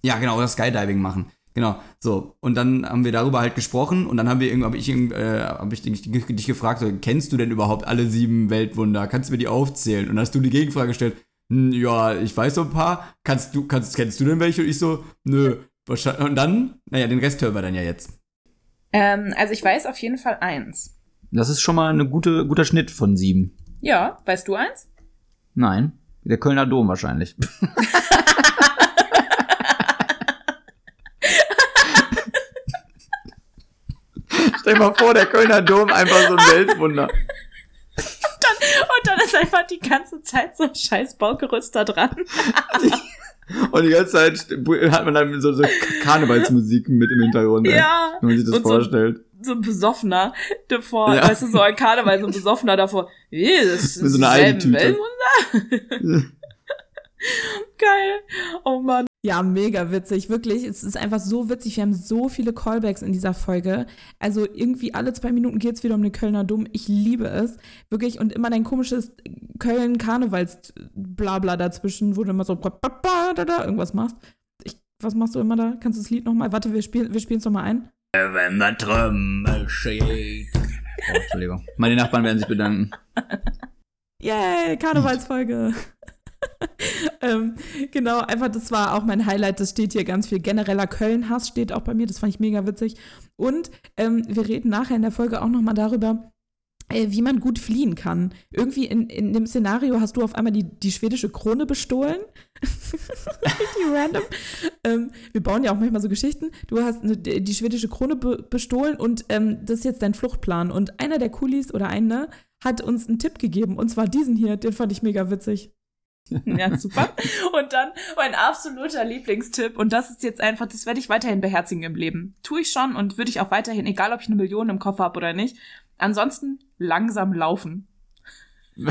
Ja, genau, oder Skydiving machen. Genau, so. Und dann haben wir darüber halt gesprochen und dann haben wir irgendwie, habe ich, äh, hab ich dich, dich gefragt, so, kennst du denn überhaupt alle sieben Weltwunder? Kannst du mir die aufzählen? Und dann hast du die Gegenfrage gestellt, hm, ja, ich weiß so ein paar. Kannst du, kannst, kennst du denn welche? Und ich so, nö. Und dann, naja, den Rest hören wir dann ja jetzt.
Ähm, also ich weiß auf jeden Fall eins.
Das ist schon mal ein gute, guter Schnitt von sieben.
Ja, weißt du eins?
Nein, der Kölner Dom wahrscheinlich. Stell dir mal vor, der Kölner Dom einfach so ein Weltwunder. Und
dann, und dann ist einfach die ganze Zeit so ein scheiß Baugerüst da dran.
Und die ganze Zeit hat man dann so, so Karnevalsmusik mit im Hintergrund,
ja.
wenn man sich das vorstellt.
So, so ein Besoffener davor, ja. weißt du, so ein Karneval, so ein Besoffener davor. Wie, das ist
mit so einer Eintüte.
Geil. Oh Mann.
Ja, mega witzig, wirklich. Es ist einfach so witzig. Wir haben so viele Callbacks in dieser Folge. Also irgendwie alle zwei Minuten geht es wieder um den Kölner Dom. Ich liebe es. Wirklich. Und immer dein komisches Köln-Karnevals-Blabla dazwischen, wo du immer so irgendwas machst. Ich, was machst du immer da? Kannst du das Lied nochmal? Warte, wir spielen wir es nochmal ein.
Wenn der Trümmel steht. Oh, Entschuldigung. Meine Nachbarn werden sich bedanken.
Yay, Karnevalsfolge. ähm, genau, einfach, das war auch mein Highlight. Das steht hier ganz viel. Genereller Köln-Hass steht auch bei mir. Das fand ich mega witzig. Und ähm, wir reden nachher in der Folge auch nochmal darüber, wie man gut fliehen kann. Irgendwie in, in dem Szenario hast du auf einmal die, die schwedische Krone bestohlen. Richtig random. Ähm, wir bauen ja auch manchmal so Geschichten. Du hast eine, die schwedische Krone be bestohlen und ähm, das ist jetzt dein Fluchtplan. Und einer der Coolies oder einer hat uns einen Tipp gegeben. Und zwar diesen hier. Den fand ich mega witzig.
Ja, super. Und dann mein absoluter Lieblingstipp, und das ist jetzt einfach, das werde ich weiterhin beherzigen im Leben. Tue ich schon und würde ich auch weiterhin, egal ob ich eine Million im Koffer habe oder nicht. Ansonsten langsam laufen.
ja.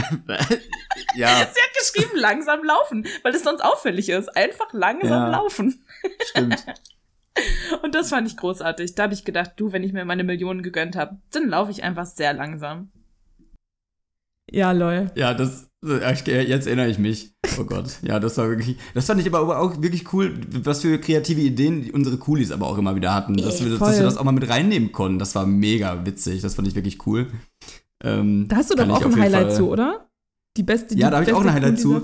Sie hat geschrieben, langsam laufen, weil es sonst auffällig ist. Einfach langsam ja, laufen.
Stimmt.
Und das fand ich großartig. Da habe ich gedacht, du, wenn ich mir meine Millionen gegönnt habe, dann laufe ich einfach sehr langsam.
Ja, lol.
Ja, das, Jetzt erinnere ich mich. Oh Gott. Ja, das war wirklich. Das fand ich aber auch wirklich cool, was für kreative Ideen unsere Coolies aber auch immer wieder hatten. Dass, Ey, wir, dass wir das auch mal mit reinnehmen konnten. Das war mega witzig. Das fand ich wirklich cool.
Ähm, da hast du doch auch ein Highlight Fall, zu, oder? Die beste. Die
ja, da habe ich auch ein Highlight zu.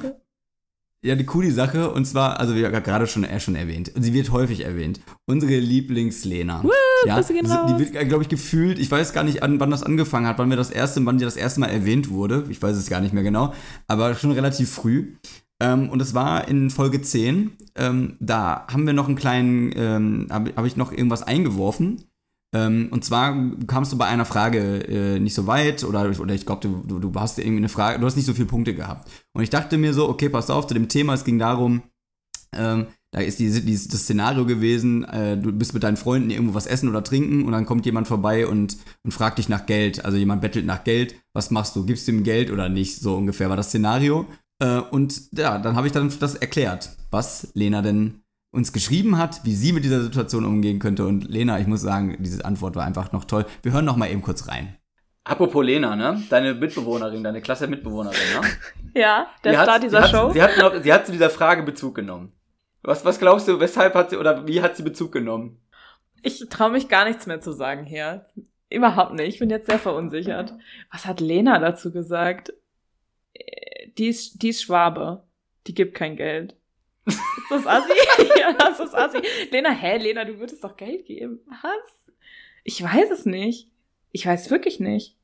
Ja, die coole Sache, und zwar, also wie gerade schon, äh, schon erwähnt, und sie wird häufig erwähnt, unsere Lieblingslena.
Woo,
ja, die, die wird, äh, glaube ich, gefühlt, ich weiß gar nicht, an, wann das angefangen hat, wann wir das erste, wann die das erste Mal erwähnt wurde, ich weiß es gar nicht mehr genau, aber schon relativ früh. Ähm, und es war in Folge 10, ähm, da haben wir noch einen kleinen, ähm, habe hab ich noch irgendwas eingeworfen, und zwar kamst du bei einer Frage äh, nicht so weit oder, oder ich glaube, du, du, du hast irgendwie eine Frage, du hast nicht so viele Punkte gehabt. Und ich dachte mir so, okay, pass auf, zu dem Thema, es ging darum, ähm, da ist die, die, das Szenario gewesen, äh, du bist mit deinen Freunden irgendwo was essen oder trinken und dann kommt jemand vorbei und, und fragt dich nach Geld. Also jemand bettelt nach Geld, was machst du? Gibst du ihm Geld oder nicht? So ungefähr war das Szenario. Äh, und ja, dann habe ich dann das erklärt, was Lena denn uns geschrieben hat, wie sie mit dieser Situation umgehen könnte. Und Lena, ich muss sagen, diese Antwort war einfach noch toll. Wir hören noch mal eben kurz rein. Apropos Lena, ne? Deine Mitbewohnerin, deine klasse Mitbewohnerin,
ne? ja, der Star hat, dieser
sie
Show.
Hat, sie, hat noch, sie hat zu dieser Frage Bezug genommen. Was, was glaubst du, weshalb hat sie oder wie hat sie Bezug genommen?
Ich traue mich gar nichts mehr zu sagen hier. Überhaupt nicht. Ich bin jetzt sehr verunsichert. Was hat Lena dazu gesagt? Äh, die ist, die ist Schwabe. Die gibt kein Geld. Ist das assi? ja, das ist assi. Lena, hä, Lena, du würdest doch Geld geben. Was? Ich weiß es nicht. Ich weiß wirklich nicht.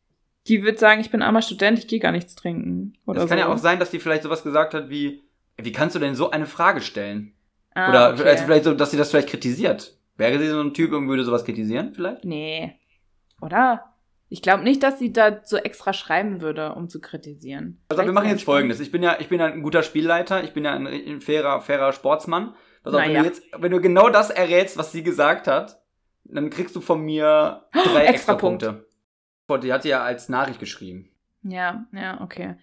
Die wird sagen, ich bin armer Student, ich gehe gar nichts trinken. Oder
Es kann
so.
ja auch sein, dass die vielleicht sowas gesagt hat wie, wie kannst du denn so eine Frage stellen?
Ah,
Oder
okay.
also vielleicht so, dass sie das vielleicht kritisiert. Wäre sie so ein Typ und würde sowas kritisieren, vielleicht?
Nee. Oder? Ich glaube nicht, dass sie da so extra schreiben würde, um zu kritisieren.
Also wir
Vielleicht
machen
so
jetzt folgendes. Ich bin ja, ich bin ja ein guter Spielleiter, ich bin ja ein, ein fairer, fairer Sportsmann. Pass auf, wenn
Naja.
du jetzt, wenn du genau das errätst, was sie gesagt hat, dann kriegst du von mir drei
Extra
extra Punkte. Die hat sie ja als Nachricht geschrieben.
Ja, ja, okay.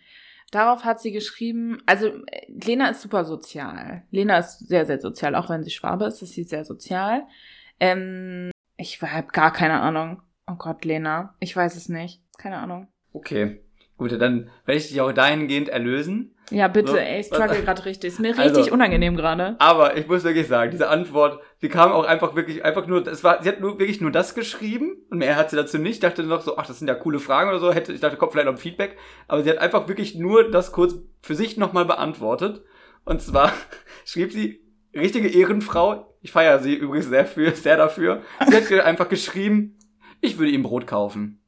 Darauf hat sie geschrieben, also äh, Lena ist super sozial. Lena ist sehr, sehr sozial, auch wenn sie Schwabe ist, ist sie sehr sozial. Ähm, ich habe gar keine Ahnung. Oh Gott, Lena, ich weiß es nicht. Keine Ahnung.
Okay. Gut, dann werde ich dich auch dahingehend erlösen.
Ja, bitte,
So,
ey, ich struggle gerade richtig. Ist mir
Also-
richtig unangenehm gerade.
Aber ich muss wirklich sagen, diese Antwort, sie kam auch einfach wirklich, einfach nur, es war, sie hat nur wirklich nur das geschrieben und mehr hat sie dazu nicht. Ich dachte noch so, ach, das sind ja coole Fragen oder so, hätte, ich dachte, kommt vielleicht noch ein Feedback. Aber sie hat einfach wirklich nur das kurz für sich nochmal beantwortet. Und zwar schrieb sie, richtige Ehrenfrau, ich feiere sie übrigens sehr für, sehr dafür. Sie hat einfach geschrieben, ich würde ihm Brot kaufen.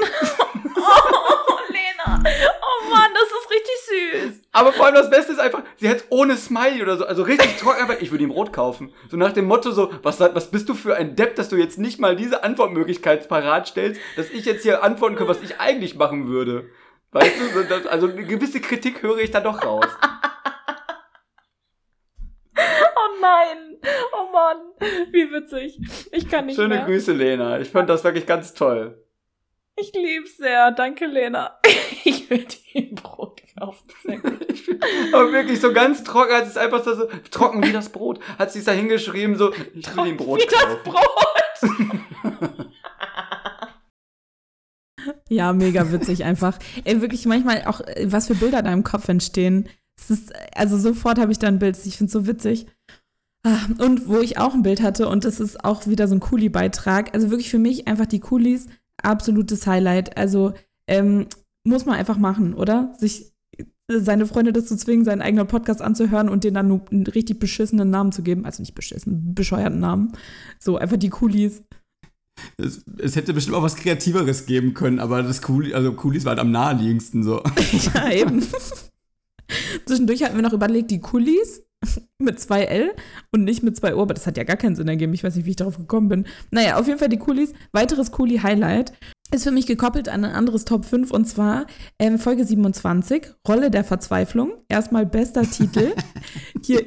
Oh, Lena. Oh Mann, das ist richtig süß.
Aber vor allem das Beste ist einfach, sie hat ohne Smiley oder so, also richtig trocken einfach, ich würde ihm Brot kaufen. So nach dem Motto so, was, was bist du für ein Depp, dass du jetzt nicht mal diese Antwortmöglichkeit parat stellst, dass ich jetzt hier antworten kann, was ich eigentlich machen würde. Weißt du, also eine gewisse Kritik höre ich da doch raus.
Oh nein. Oh Mann. Wie witzig. Ich kann nicht
Schöne
mehr.
Grüße, Lena. Ich fand das wirklich ganz toll.
Ich lieb's sehr. Danke, Lena. Ich will dir Brot kaufen.
Aber wirklich so ganz trocken, hat es einfach so, so trocken wie das Brot, hat sie es da hingeschrieben, so, ich will ihm Brot
Wie das
kaufen.
Brot.
Ja, mega witzig einfach. Ey, wirklich manchmal auch, äh, was für Bilder da im Kopf entstehen. Es ist, also sofort habe ich da ein Bild. Ich finde es so witzig. Ah, Und wo ich auch ein Bild hatte, und das ist auch wieder so ein Kuli-Beitrag. Also wirklich für mich einfach die Kulis, absolutes Highlight. Also ähm, muss man einfach machen, oder? Sich äh, seine Freunde dazu zwingen, seinen eigenen Podcast anzuhören und denen dann nur einen richtig beschissenen Namen zu geben. Also nicht beschissen, bescheuerten Namen. So, einfach die Kulis.
Es, es hätte bestimmt auch was Kreativeres geben können, aber das Cool, also Coolies war halt am naheliegendsten so.
Ja, eben. Zwischendurch hatten wir noch überlegt, die Kulis mit zwei L und nicht mit zwei O, aber das hat ja gar keinen Sinn ergeben. Ich weiß nicht, wie ich darauf gekommen bin. Naja, auf jeden Fall die Kulis. Weiteres Kuli-Highlight ist für mich gekoppelt an ein anderes Top 5 und zwar ähm, Folge 27, Rolle der Verzweiflung. Erstmal bester Titel. Hier,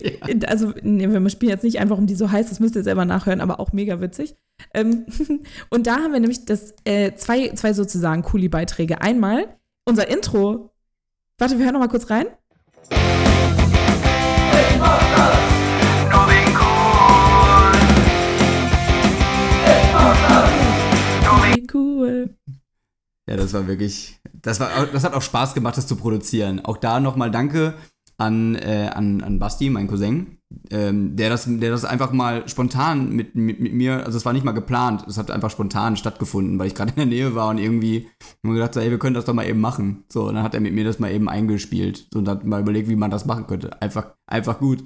also, nee, wir spielen jetzt nicht einfach, um die so heißt, das müsst ihr selber nachhören, aber auch mega witzig. Ähm, und da haben wir nämlich das, äh, zwei, zwei sozusagen Kuli-Beiträge. Einmal unser Intro. Warte, wir hören noch mal kurz rein.
Ja, das war wirklich, das war, das hat auch Spaß gemacht, das zu produzieren. Auch da nochmal Danke an, äh, an, an Basti, mein Cousin, ähm, der das, der das einfach mal spontan mit, mit, mit mir, also es war nicht mal geplant, es hat einfach spontan stattgefunden, weil ich gerade in der Nähe war und irgendwie wir gedacht, so, ey, wir können das doch mal eben machen. So, und dann hat er mit mir das mal eben eingespielt und hat mal überlegt, wie man das machen könnte. Einfach, einfach gut.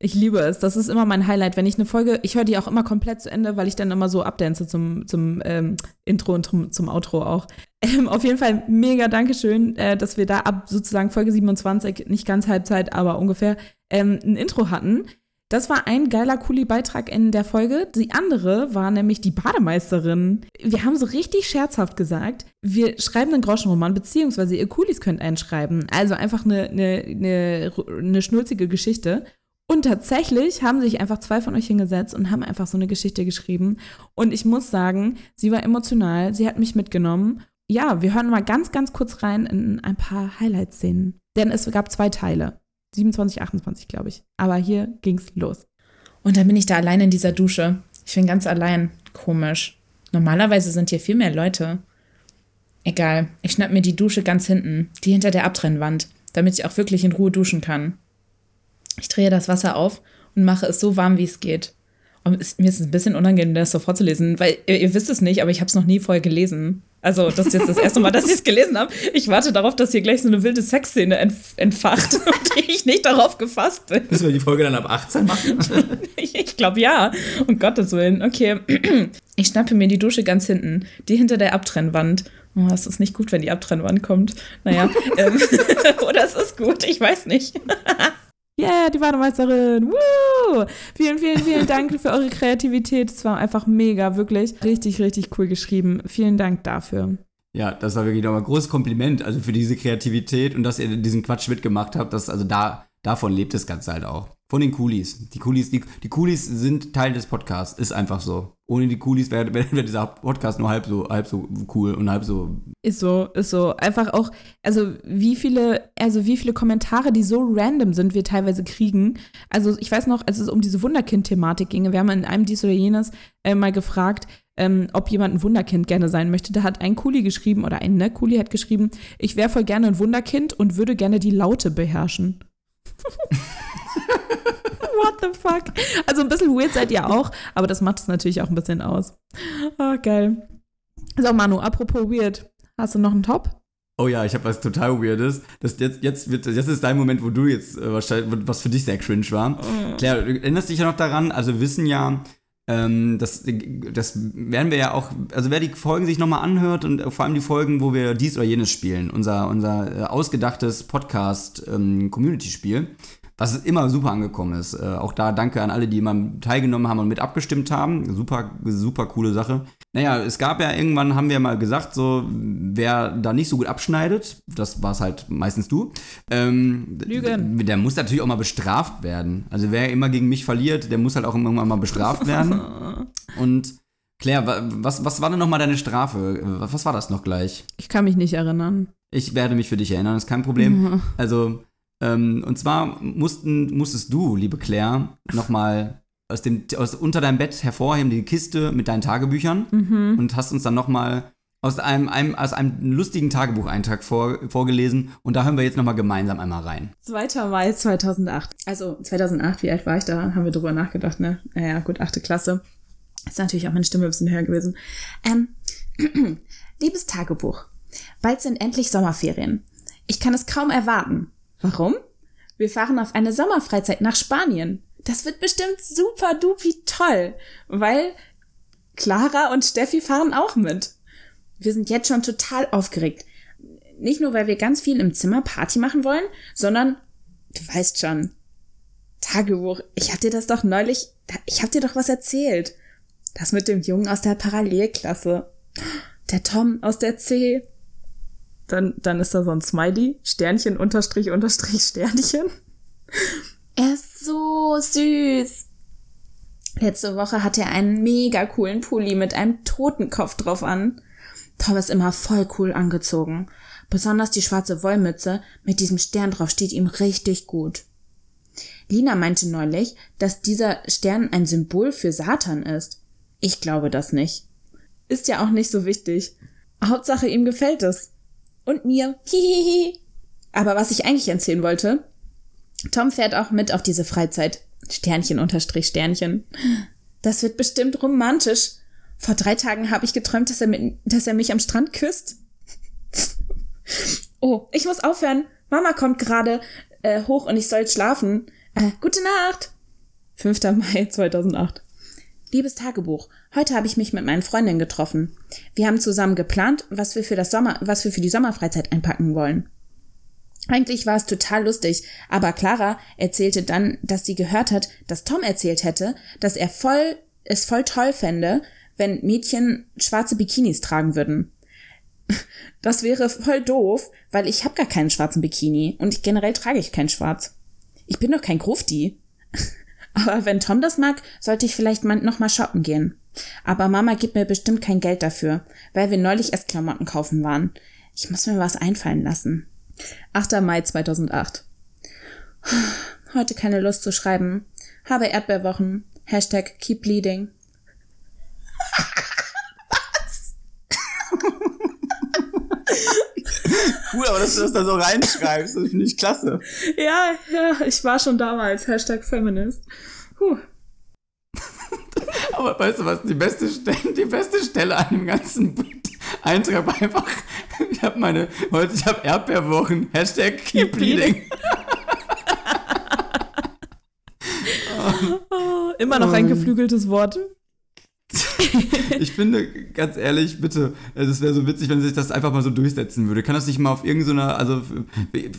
Ich liebe es. Das ist immer mein Highlight, wenn ich eine Folge, ich höre die auch immer komplett zu Ende, weil ich dann immer so abdance zum, zum ähm, Intro und zum, zum Outro auch. Ähm, auf jeden Fall mega Dankeschön, äh, dass wir da ab sozusagen Folge 27, nicht ganz Halbzeit, aber ungefähr, ähm, ein Intro hatten. Das war ein geiler, cooler Beitrag in der Folge. Die andere war nämlich die Bademeisterin. Wir haben so richtig scherzhaft gesagt, wir schreiben einen Groschenroman, beziehungsweise ihr Coolies könnt einen schreiben. Also einfach eine, eine, eine, eine schnulzige Geschichte. Und tatsächlich haben sich einfach zwei von euch hingesetzt und haben einfach so eine Geschichte geschrieben. Und ich muss sagen, sie war emotional, sie hat mich mitgenommen. Ja, wir hören mal ganz, ganz kurz rein in ein paar Highlight-Szenen. Denn es gab zwei Teile. 27, 28, glaube ich. Aber hier ging's los.
Und dann bin ich da allein in dieser Dusche. Ich bin ganz allein. Komisch. Normalerweise sind hier viel mehr Leute. Egal, ich schnapp mir die Dusche ganz hinten, die hinter der Abtrennwand, damit ich auch wirklich in Ruhe duschen kann. Ich drehe das Wasser auf und mache es so warm, wie es geht. Und es, mir ist es ein bisschen unangenehm, das so vorzulesen, weil ihr, ihr wisst es nicht, aber ich habe es noch nie vorher gelesen. Also, das ist jetzt das erste Mal, dass ich es gelesen habe. Ich warte darauf, dass hier gleich so eine wilde Sexszene entf entfacht und ich nicht darauf gefasst bin.
Müssen wir die Folge dann ab 18 machen?
Ich, glaube ja. Um Gottes Willen. Okay. Ich schnappe mir die Dusche ganz hinten, die hinter der Abtrennwand. Oh, es ist nicht gut, wenn die Abtrennwand kommt. Naja. ähm, oder es ist gut, ich weiß nicht.
Yeah, die Bademeisterin. Woo! Vielen, vielen, vielen Dank für eure Kreativität. Es war einfach mega, wirklich. Richtig, richtig cool geschrieben. Vielen Dank dafür.
Ja, das war wirklich nochmal ein großes Kompliment, also für diese Kreativität und dass ihr diesen Quatsch mitgemacht habt. Das, also da, davon lebt das Ganze halt auch. Von den Coolies. Die Coolies, die, die Coolies sind Teil des Podcasts. Ist einfach so. Ohne die Coolies wäre wär, dieser Podcast nur halb so, halb so cool und halb so.
Ist so, ist so. Einfach auch, also wie viele, also wie viele Kommentare, die so random sind, wir teilweise kriegen. Also ich weiß noch, als es um diese Wunderkind-Thematik ging, wir haben in einem dies oder jenes äh, mal gefragt, ähm, ob jemand ein Wunderkind gerne sein möchte. Da hat ein Kuli geschrieben oder ein ne Kuli hat geschrieben, ich wäre voll gerne ein Wunderkind und würde gerne die Laute beherrschen. What the fuck? Also ein bisschen weird seid ihr auch, aber das macht es natürlich auch ein bisschen aus. Oh, geil. So, Manu, apropos weird. Hast du noch einen Top?
Oh ja, ich habe was total Weirdes. Das jetzt, jetzt, wird, jetzt ist dein Moment, wo du jetzt äh, wahrscheinlich, was für dich sehr cringe war. Claire, du erinnerst dich ja noch daran? Also wir wissen ja, ähm, das, das werden wir ja auch, also wer die Folgen sich nochmal anhört und vor allem die Folgen, wo wir dies oder jenes spielen, unser, unser äh, ausgedachtes Podcast-Community-Spiel, ähm, was immer super angekommen ist. Äh, auch da danke an alle, die immer teilgenommen haben und mit abgestimmt haben. Super, super coole Sache. Naja, es gab ja irgendwann, haben wir mal gesagt, so, wer da nicht so gut abschneidet, das war es halt meistens du, ähm,
Lügen.
der muss natürlich auch mal bestraft werden. Also wer immer gegen mich verliert, der muss halt auch irgendwann mal bestraft werden. und Claire, was, was war denn nochmal deine Strafe? Was war das noch gleich?
Ich kann mich nicht erinnern.
Ich werde mich für dich erinnern, ist kein Problem. Also, ähm, und zwar mussten, musstest du, liebe Claire, nochmal aus dem, aus, unter deinem Bett hervorheben, die Kiste mit deinen Tagebüchern
Mhm.
und hast uns dann nochmal aus einem, einem, aus einem lustigen Tagebucheintrag vor, vorgelesen. Und da hören wir jetzt nochmal gemeinsam einmal rein.
2. Mai 2008. Also 2008, wie alt war ich da? Haben wir drüber nachgedacht, ne? Naja, gut, achte Klasse. Ist natürlich auch meine Stimme ein bisschen höher gewesen. Ähm, liebes Tagebuch. Bald sind endlich Sommerferien. Ich kann es kaum erwarten. Warum? Wir fahren auf eine Sommerfreizeit nach Spanien. Das wird bestimmt super dupi toll, weil Clara und Steffi fahren auch mit. Wir sind jetzt schon total aufgeregt. Nicht nur, weil wir ganz viel im Zimmer Party machen wollen, sondern, du weißt schon, Tagebuch, ich hab dir das doch neulich, ich hab dir doch was erzählt. Das mit dem Jungen aus der Parallelklasse. Der Tom aus der C. Dann, dann ist da so ein Smiley, Sternchen, Unterstrich, Unterstrich, Sternchen. Er ist so süß. Letzte Woche hatte er einen mega coolen Pulli mit einem Totenkopf drauf an. Tom ist immer voll cool angezogen. Besonders die schwarze Wollmütze mit diesem Stern drauf steht ihm richtig gut. Lina meinte neulich, dass dieser Stern ein Symbol für Satan ist. Ich glaube das nicht. Ist ja auch nicht so wichtig. Hauptsache ihm gefällt es. Und mir. Hihihi. Aber was ich eigentlich erzählen wollte, Tom fährt auch mit auf diese Freizeit. Sternchen unterstrich Sternchen. Das wird bestimmt romantisch. Vor drei Tagen habe ich geträumt, dass er, mit, dass er mich am Strand küsst. oh, ich muss aufhören. Mama kommt gerade äh, hoch und ich soll schlafen. Äh, gute Nacht. 5. Mai 2008. Liebes Tagebuch, heute habe ich mich mit meinen Freundinnen getroffen. Wir haben zusammen geplant, was wir für das Sommer, was wir für die Sommerfreizeit einpacken wollen. Eigentlich war es total lustig, aber Clara erzählte dann, dass sie gehört hat, dass Tom erzählt hätte, dass er voll, es voll toll fände, wenn Mädchen schwarze Bikinis tragen würden. Das wäre voll doof, weil ich habe gar keinen schwarzen Bikini und generell trage ich kein Schwarz. Ich bin doch kein Grufti. Aber wenn Tom das mag, sollte ich vielleicht mal noch mal shoppen gehen. Aber Mama gibt mir bestimmt kein Geld dafür, weil wir neulich erst Klamotten kaufen waren. Ich muss mir was einfallen lassen. 8. Mai 2008. Heute keine Lust zu schreiben. Habe Erdbeerwochen. Hashtag keep bleeding.
Cool, aber dass du das da so reinschreibst, das finde ich klasse.
Ja, ja, ich war schon damals. Hashtag Feminist. Puh.
Aber weißt du was, die beste Stelle, die beste Stelle an dem ganzen Eintrag war einfach, ich habe meine, heute, ich habe Erdbeerwochen, Hashtag keep bleeding.
Oh, immer noch ein geflügeltes Wort.
ich finde, ganz ehrlich, bitte, es wäre so witzig, wenn sich das einfach mal so durchsetzen würde. Kann das nicht mal auf irgendeiner, also,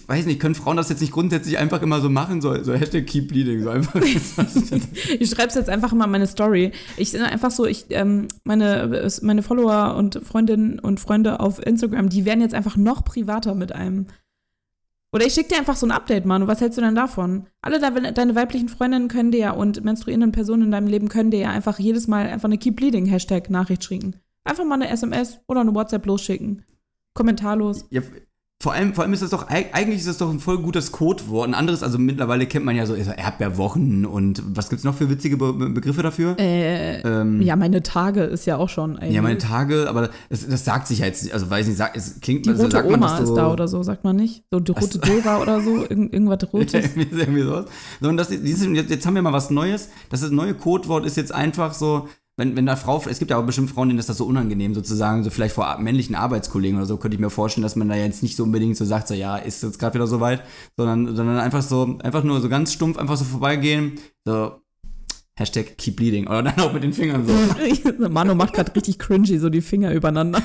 weiß nicht, können Frauen das jetzt nicht grundsätzlich einfach immer so machen? So, so Hashtag Keep Bleeding, so einfach.
ich schreibe es jetzt einfach in meine Story. Ich bin einfach so, ich, ähm, meine, meine Follower und Freundinnen und Freunde auf Instagram, die werden jetzt einfach noch privater mit einem. Oder ich schicke dir einfach so ein Update, Manu. Was hältst du denn davon? Alle de deine weiblichen Freundinnen können dir ja und menstruierenden Personen in deinem Leben können dir ja einfach jedes Mal einfach eine Keep Bleeding Hashtag Nachricht schicken. Einfach mal eine SMS oder eine WhatsApp losschicken. Kommentarlos.
Ja, vor allem, vor allem ist das doch, eigentlich ist das doch ein voll gutes Codewort. Ein anderes, also mittlerweile kennt man ja so, so Erdbeerwochen und was gibt's noch für witzige Be Begriffe dafür?
Äh, ähm, ja, meine Tage ist ja auch schon
ein. Ja, meine Tage, aber das, das sagt sich ja jetzt, also weiß nicht, sagt, es klingt
Die rote
sagt
Oma so, ist da oder so, sagt man nicht? So die rote Dora oder so, Irgend, irgendwas Rotes.
irgendwie sowas. So, und das, jetzt haben wir mal was Neues. Das neue Codewort ist jetzt einfach so, wenn, wenn da Frau, es gibt ja auch bestimmt Frauen, denen ist das so unangenehm, sozusagen, so vielleicht vor männlichen Arbeitskollegen oder so, könnte ich mir vorstellen, dass man da jetzt nicht so unbedingt so sagt, so ja, ist jetzt gerade wieder soweit, sondern, sondern einfach so, einfach nur so ganz stumpf einfach so vorbeigehen, so, Hashtag keep bleeding. Oder dann auch mit den Fingern so.
Manu macht gerade richtig cringy, so die Finger übereinander.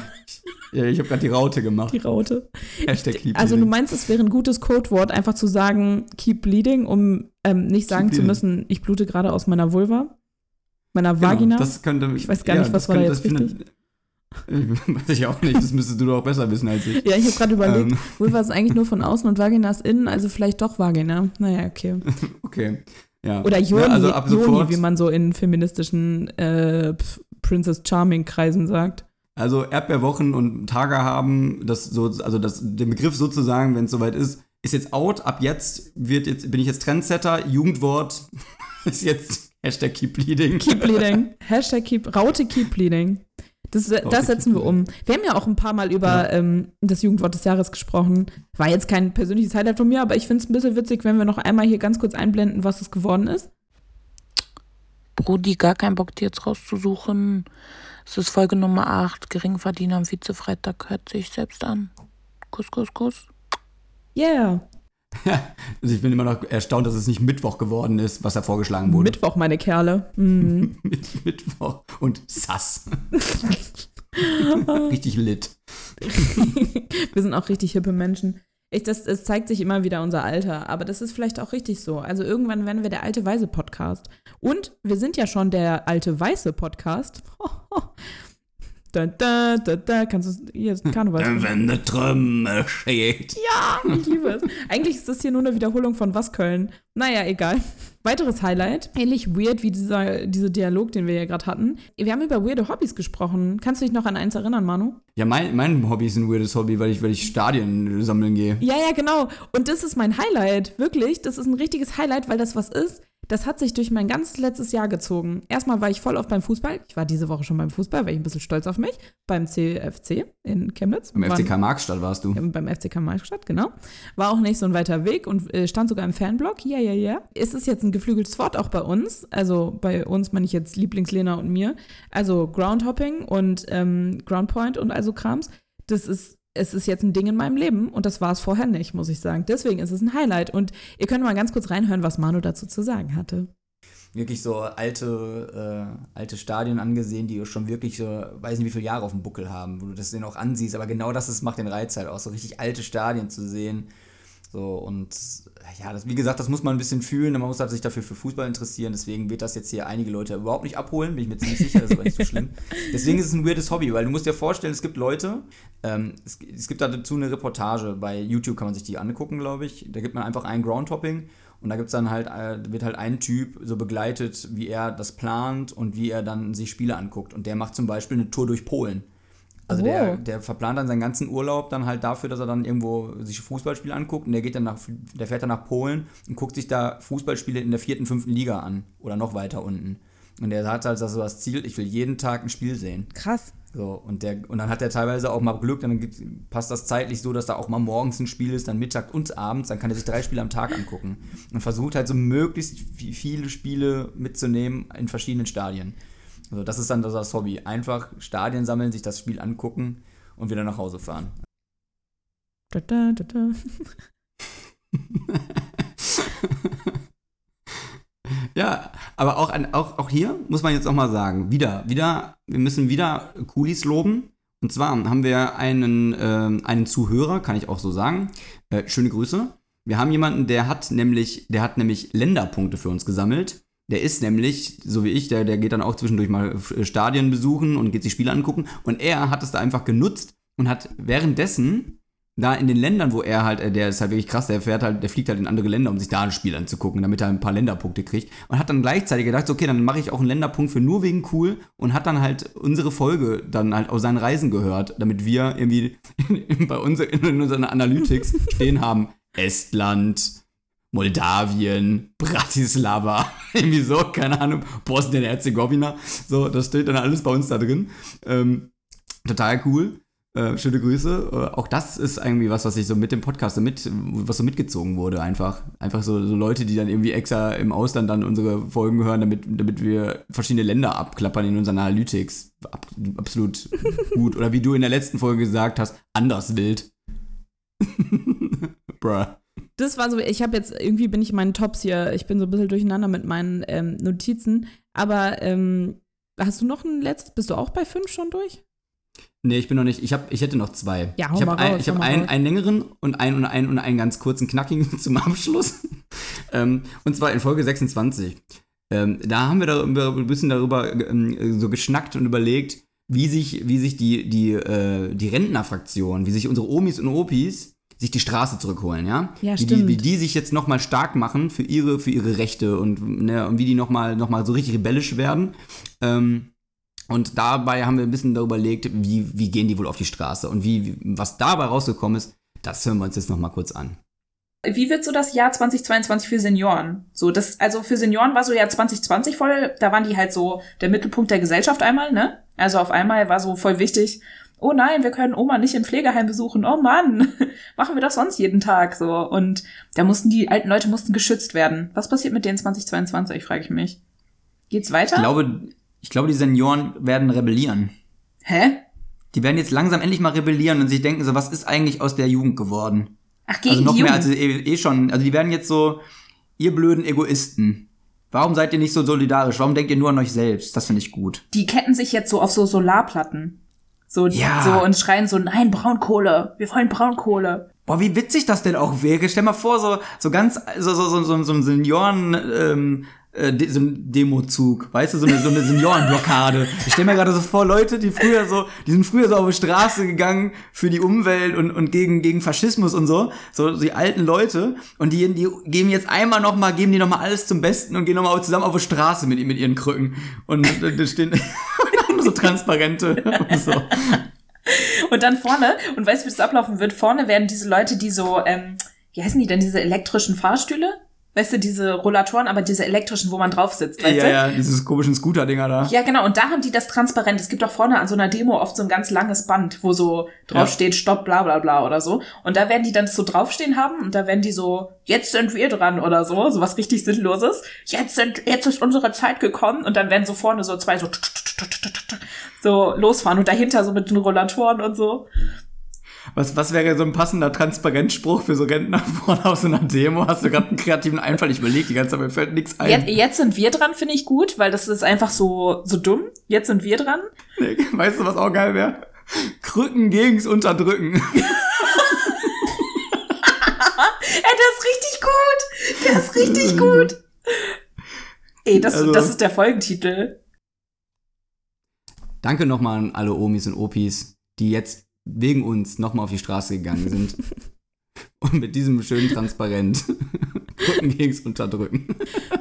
Ja, ich habe gerade die Raute gemacht.
Die Raute.
Hashtag keep bleeding.
Also du meinst, es wäre ein gutes Codewort, einfach zu sagen, keep bleeding, um ähm, nicht sagen zu müssen, ich blute gerade aus meiner Vulva? Meiner genau, Vagina?
Das könnte,
ich weiß gar ja, nicht, was war da jetzt richtig.
Weiß ich auch nicht, das müsstest du doch besser wissen als ich.
Ja, ich habe gerade überlegt, ähm. Vulva ist eigentlich nur von außen und Vagina ist innen, also vielleicht doch Vagina. Naja, okay.
Okay, ja.
Oder Joni, ja, also Joni wie man so in feministischen äh, Princess Charming-Kreisen sagt.
Also Erdbeerwochen und Tage haben, das so, also das, den Begriff sozusagen, wenn es soweit ist, ist jetzt out. Ab jetzt wird jetzt, bin ich jetzt Trendsetter, Jugendwort ist jetzt Hashtag keep bleeding.
Keep bleeding. Hashtag keep, Raute keep bleeding. Das, das setzen wir um. Wir haben ja auch ein paar Mal über ja. ähm, das Jugendwort des Jahres gesprochen. War jetzt kein persönliches Highlight von mir, aber ich finde es ein bisschen witzig, wenn wir noch einmal hier ganz kurz einblenden, was es geworden ist.
Brudi, gar keinen Bock, die jetzt rauszusuchen. Es ist Folge Nummer 8. Geringverdiener am Vizefreitag hört sich selbst an. Kuss, Kuss, Kuss.
Yeah.
also ich bin immer noch erstaunt, dass es nicht Mittwoch geworden ist, was da vorgeschlagen wurde.
Mittwoch, meine Kerle. Mhm.
Mittwoch und Sass. richtig lit.
Wir sind auch richtig hippe Menschen. Ich, das, das zeigt sich immer wieder unser Alter, aber das ist vielleicht auch richtig so. Also irgendwann werden wir der alte Weise Podcast. Und wir sind ja schon der alte weiße Podcast. Da, da, da, da, kannst du hier Karneval.
Wenn eine Trümme steht.
Ja, ich liebe es. Eigentlich ist das hier nur eine Wiederholung von Was Köln. Naja, egal. Weiteres Highlight, ähnlich weird wie dieser, dieser Dialog, den wir ja gerade hatten. Wir haben über weirde Hobbys gesprochen. Kannst du dich noch an eins erinnern, Manu?
Ja, mein, mein Hobby ist ein weirdes Hobby, weil ich, weil ich Stadien sammeln gehe.
Ja, ja, genau. Und das ist mein Highlight. Wirklich. Das ist ein richtiges Highlight, weil das was ist das hat sich durch mein ganzes letztes Jahr gezogen. Erstmal war ich voll auf beim Fußball. Ich war diese Woche schon beim Fußball, war ich ein bisschen stolz auf mich. Beim CFC in Chemnitz.
Beim FCK Markstadt warst du.
Beim FCK Markstadt, genau. War auch nicht so ein weiter Weg und äh, stand sogar im Fanblog. Ja, ja, ja. Ist es jetzt ein geflügeltes Wort auch bei uns? Also bei uns meine ich jetzt Lieblingslena und mir. Also Groundhopping und ähm, Groundpoint und also Krams. Das ist es ist jetzt ein Ding in meinem Leben und das war es vorher nicht, muss ich sagen. Deswegen ist es ein Highlight. Und ihr könnt mal ganz kurz reinhören, was Manu dazu zu sagen hatte.
Wirklich so alte, äh, alte Stadien angesehen, die schon wirklich so, weiß nicht wie viele Jahre auf dem Buckel haben, wo du das denen auch ansiehst. Aber genau das ist, macht den Reiz halt aus, so richtig alte Stadien zu sehen. So, und ja, das, wie gesagt, das muss man ein bisschen fühlen. Man muss halt sich dafür für Fußball interessieren. Deswegen wird das jetzt hier einige Leute überhaupt nicht abholen, bin ich mir ziemlich sicher. Das ist aber nicht so schlimm. Deswegen ist es ein weirdes Hobby, weil du musst dir vorstellen, es gibt Leute, ähm, es, es, gibt dazu eine Reportage. Bei YouTube kann man sich die angucken, glaube ich. Da gibt man einfach ein Groundtopping und da gibt's dann halt, äh, wird halt ein Typ so begleitet, wie er das plant und wie er dann sich Spiele anguckt. Und der macht zum Beispiel eine Tour durch Polen. Also oh. der, der verplant dann seinen ganzen Urlaub dann halt dafür, dass er dann irgendwo sich Fußballspiele anguckt und der geht dann nach, der fährt dann nach Polen und guckt sich da Fußballspiele in der vierten, fünften Liga an oder noch weiter unten. Und der hat halt so das Ziel, ich will jeden Tag ein Spiel sehen.
Krass.
So, und, der, und dann hat er teilweise auch mal Glück, dann passt das zeitlich so, dass da auch mal morgens ein Spiel ist, dann Mittag und abends, dann kann er sich drei Spiele am Tag angucken. Und versucht halt so möglichst viele Spiele mitzunehmen in verschiedenen Stadien. Also das ist dann das Hobby. Einfach Stadien sammeln, sich das Spiel angucken und wieder nach Hause fahren.
Da, da, da, da.
Ja, aber auch, an, auch, auch hier muss man jetzt auch mal sagen, wieder, wieder, wir müssen wieder Coolies loben. Und zwar haben wir einen, ähm, einen Zuhörer, kann ich auch so sagen. Äh, schöne Grüße. Wir haben jemanden, der hat nämlich, der hat nämlich Länderpunkte für uns gesammelt. Der ist nämlich, so wie ich, der, der geht dann auch zwischendurch mal äh, Stadien besuchen und geht sich Spiele angucken. Und er hat es da einfach genutzt und hat währenddessen da in den Ländern, wo er halt, äh, der ist halt wirklich krass, der fährt halt, der fliegt halt in andere Länder, um sich da ein Spiel anzugucken, damit er ein paar Länderpunkte kriegt. Und hat dann gleichzeitig gedacht, okay, dann mache ich auch einen Länderpunkt für nur wegen cool und hat dann halt unsere Folge dann halt aus seinen Reisen gehört, damit wir irgendwie bei uns in unseren Analytics stehen haben. Estland, Moldawien, Bratislava, irgendwie so, keine Ahnung, Bosnien-Herzegowina. So, das steht dann alles bei uns da drin. Ähm, total cool. Äh, schöne Grüße. Äh, auch das ist irgendwie was, was ich so mit dem Podcast so mit, was so mitgezogen wurde, einfach. Einfach so, so Leute, die dann irgendwie extra im Ausland dann unsere Folgen hören, damit, damit wir verschiedene Länder abklappern in unseren Analytics. Ab, absolut gut. Oder wie du in der letzten Folge gesagt hast, anders wild. Bruh.
Das war so, ich habe jetzt, irgendwie bin ich in meinen Tops hier, ich bin so ein bisschen durcheinander mit meinen ähm, Notizen. Aber ähm, hast du noch ein letztes? Bist du auch bei fünf schon durch?
Nee, ich bin noch nicht. Ich, hab, ich hätte noch zwei.
Ja, hau
ich habe ein, ich hab
raus.
einen längeren und einen und einen und einen ganz kurzen, knackigen zum Abschluss. ähm, und zwar in Folge 26. Ähm, da haben wir darüber, ein bisschen darüber ähm, so geschnackt und überlegt, wie sich, wie sich die, die, äh, die Rentnerfraktion, wie sich unsere Omis und Opis sich die Straße zurückholen, ja?
Ja,
wie, die,
stimmt.
wie die sich jetzt nochmal stark machen für ihre, für ihre Rechte und, ne, und wie die nochmal noch mal so richtig rebellisch werden. Ähm, und dabei haben wir ein bisschen darüber überlegt, wie, wie gehen die wohl auf die Straße und wie, wie- was dabei rausgekommen ist, das hören wir uns jetzt nochmal kurz an.
Wie wird so das Jahr 2022 für Senioren? So, das, also für Senioren war so Jahr 2020 voll, da waren die halt so der Mittelpunkt der Gesellschaft einmal, ne? Also auf einmal war so voll wichtig, oh nein, wir können Oma nicht im Pflegeheim besuchen, oh Mann, machen wir das sonst jeden Tag, so. Und da mussten die alten Leute mussten geschützt werden. Was passiert mit denen 2022, frage ich mich. Geht's weiter?
Ich glaube, ich glaube, die Senioren werden rebellieren.
Hä?
Die werden jetzt langsam endlich mal rebellieren und sich denken so, was ist eigentlich aus der Jugend geworden?
Ach, gegen
Also noch
die
mehr
Jugend.
als eh, eh schon. Also die werden jetzt so, ihr blöden Egoisten. Warum seid ihr nicht so solidarisch? Warum denkt ihr nur an euch selbst? Das finde ich gut.
die ketten sich jetzt so auf so Solarplatten. So,
Ja.
so und schreien so, nein, Braunkohle, wir wollen Braunkohle.
Boah, wie witzig das denn auch wäre. Stell mal vor, so, so ganz, so, so, so, so, so ein Senioren, ähm, äh, de, so ein Demozug, weißt du, so eine, so eine Seniorenblockade. Ich stell mir gerade so vor, Leute, die früher so, die sind früher so auf die Straße gegangen für die Umwelt und, und gegen, gegen Faschismus und so, so die alten Leute, und die, die geben jetzt einmal noch mal, geben die noch mal alles zum Besten und gehen noch mal zusammen auf die Straße mit, mit ihren Krücken. Und da da so Transparente und so.
Und dann vorne, und weißt du, wie das ablaufen wird? Vorne werden diese Leute, die so, ähm, wie heißen die denn, diese elektrischen Fahrstühle? Weißt du, diese Rollatoren, aber diese elektrischen, wo man drauf sitzt, weißt
Ja,
du?
ja, dieses komischen Scooter-Dinger da.
Ja, genau. Und da haben die das transparent. Es gibt auch vorne an so einer Demo oft so ein ganz langes Band, wo so draufsteht, Stopp, bla bla bla oder so. Und da werden die dann so draufstehen haben und da werden die so, jetzt sind wir dran oder so, so was richtig Sinnloses. Jetzt sind, jetzt ist unsere Zeit gekommen und dann werden so vorne so zwei so, so losfahren und dahinter so mit den Rollatoren und so.
Was, was wäre so ein passender Transparenzspruch für so Rentner vorne auf so einer Demo? Hast du gerade einen kreativen Einfall? Ich überlege die ganze Zeit, mir fällt nichts ein.
Jetzt, jetzt sind wir dran, finde ich gut, weil das ist einfach so, so dumm. Jetzt sind wir dran.
Nee, Weißt du, was auch geil wäre? Krücken gegens Unterdrücken.
Ey, der ist richtig gut. Der ist richtig gut. Ey, das,
Also-
das ist der Folgentitel.
Danke nochmal an alle Omis und Opis, die jetzt wegen uns nochmal auf die Straße gegangen sind. und mit diesem schönen Transparent Rücken gegens Unterdrücken.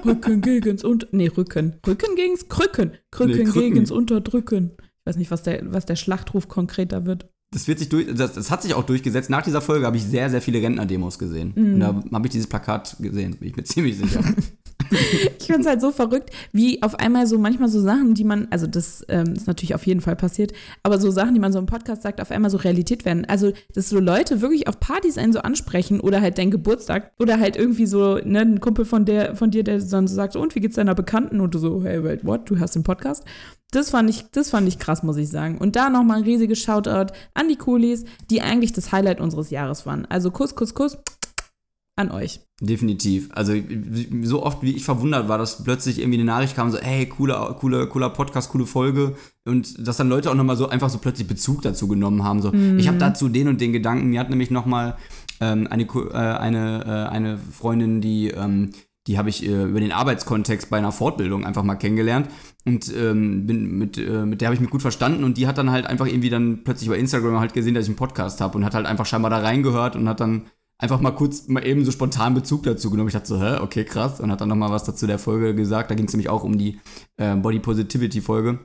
Rücken gegens und nee, Rücken. Rücken gegens Krücken. Krücken
Nee,
gegens Unterdrücken. Ich weiß nicht, was der, was der Schlachtruf konkreter wird.
Das wird sich durch, das, das hat sich auch durchgesetzt. Nach dieser Folge habe ich sehr, sehr viele Rentner-Demos gesehen. Und da habe ich dieses Plakat gesehen, bin ich mir ziemlich sicher.
Ich finde es halt so verrückt, wie auf einmal so manchmal so Sachen, die man, also das ähm, ist natürlich auf jeden Fall passiert, aber so Sachen, die man so im Podcast sagt, auf einmal so Realität werden. Also, dass so Leute wirklich auf Partys einen so ansprechen oder halt deinen Geburtstag oder halt irgendwie so, ne, ein Kumpel von der, von dir, der dann so sagt, so, und wie geht's deiner Bekannten? Und du so, hey, wait, what? Du hast den Podcast? Das fand ich, das fand ich krass, muss ich sagen. Und da nochmal ein riesiges Shoutout an die Coolies, die eigentlich das Highlight unseres Jahres waren. Also Kuss, Kuss, Kuss an euch.
Definitiv. Also so oft wie ich verwundert war, dass plötzlich irgendwie eine Nachricht kam, so, hey, cooler, cooler, cooler Podcast, coole Folge. Und dass dann Leute auch nochmal so einfach so plötzlich Bezug dazu genommen haben. So, ich habe dazu den und den Gedanken. Mir hat nämlich nochmal ähm, eine, äh, eine, äh, eine Freundin, die, ähm, die habe ich äh, über den Arbeitskontext bei einer Fortbildung einfach mal kennengelernt. Und ähm, bin mit, äh, mit der habe ich mich gut verstanden und die hat dann halt einfach irgendwie dann plötzlich bei Instagram halt gesehen, dass ich einen Podcast habe und hat halt einfach scheinbar da reingehört und hat dann einfach mal kurz mal eben so spontan Bezug dazu genommen. Ich dachte so, hä, okay, krass. Und hat dann nochmal was dazu der Folge gesagt. Da ging es nämlich auch um die äh, Body Positivity Folge.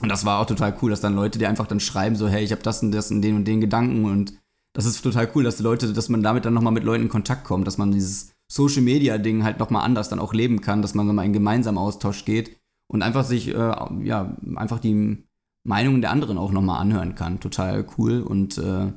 Und das war auch total cool, dass dann Leute dir einfach dann schreiben, so, hey, ich habe das und das und den und den Gedanken. Und das ist total cool, dass die Leute, dass man damit dann nochmal mit Leuten in Kontakt kommt, dass man dieses Social Media Ding halt nochmal anders dann auch leben kann, dass man nochmal in gemeinsamen Austausch geht und einfach sich, äh, ja, einfach die Meinungen der anderen auch nochmal anhören kann. Total cool und äh,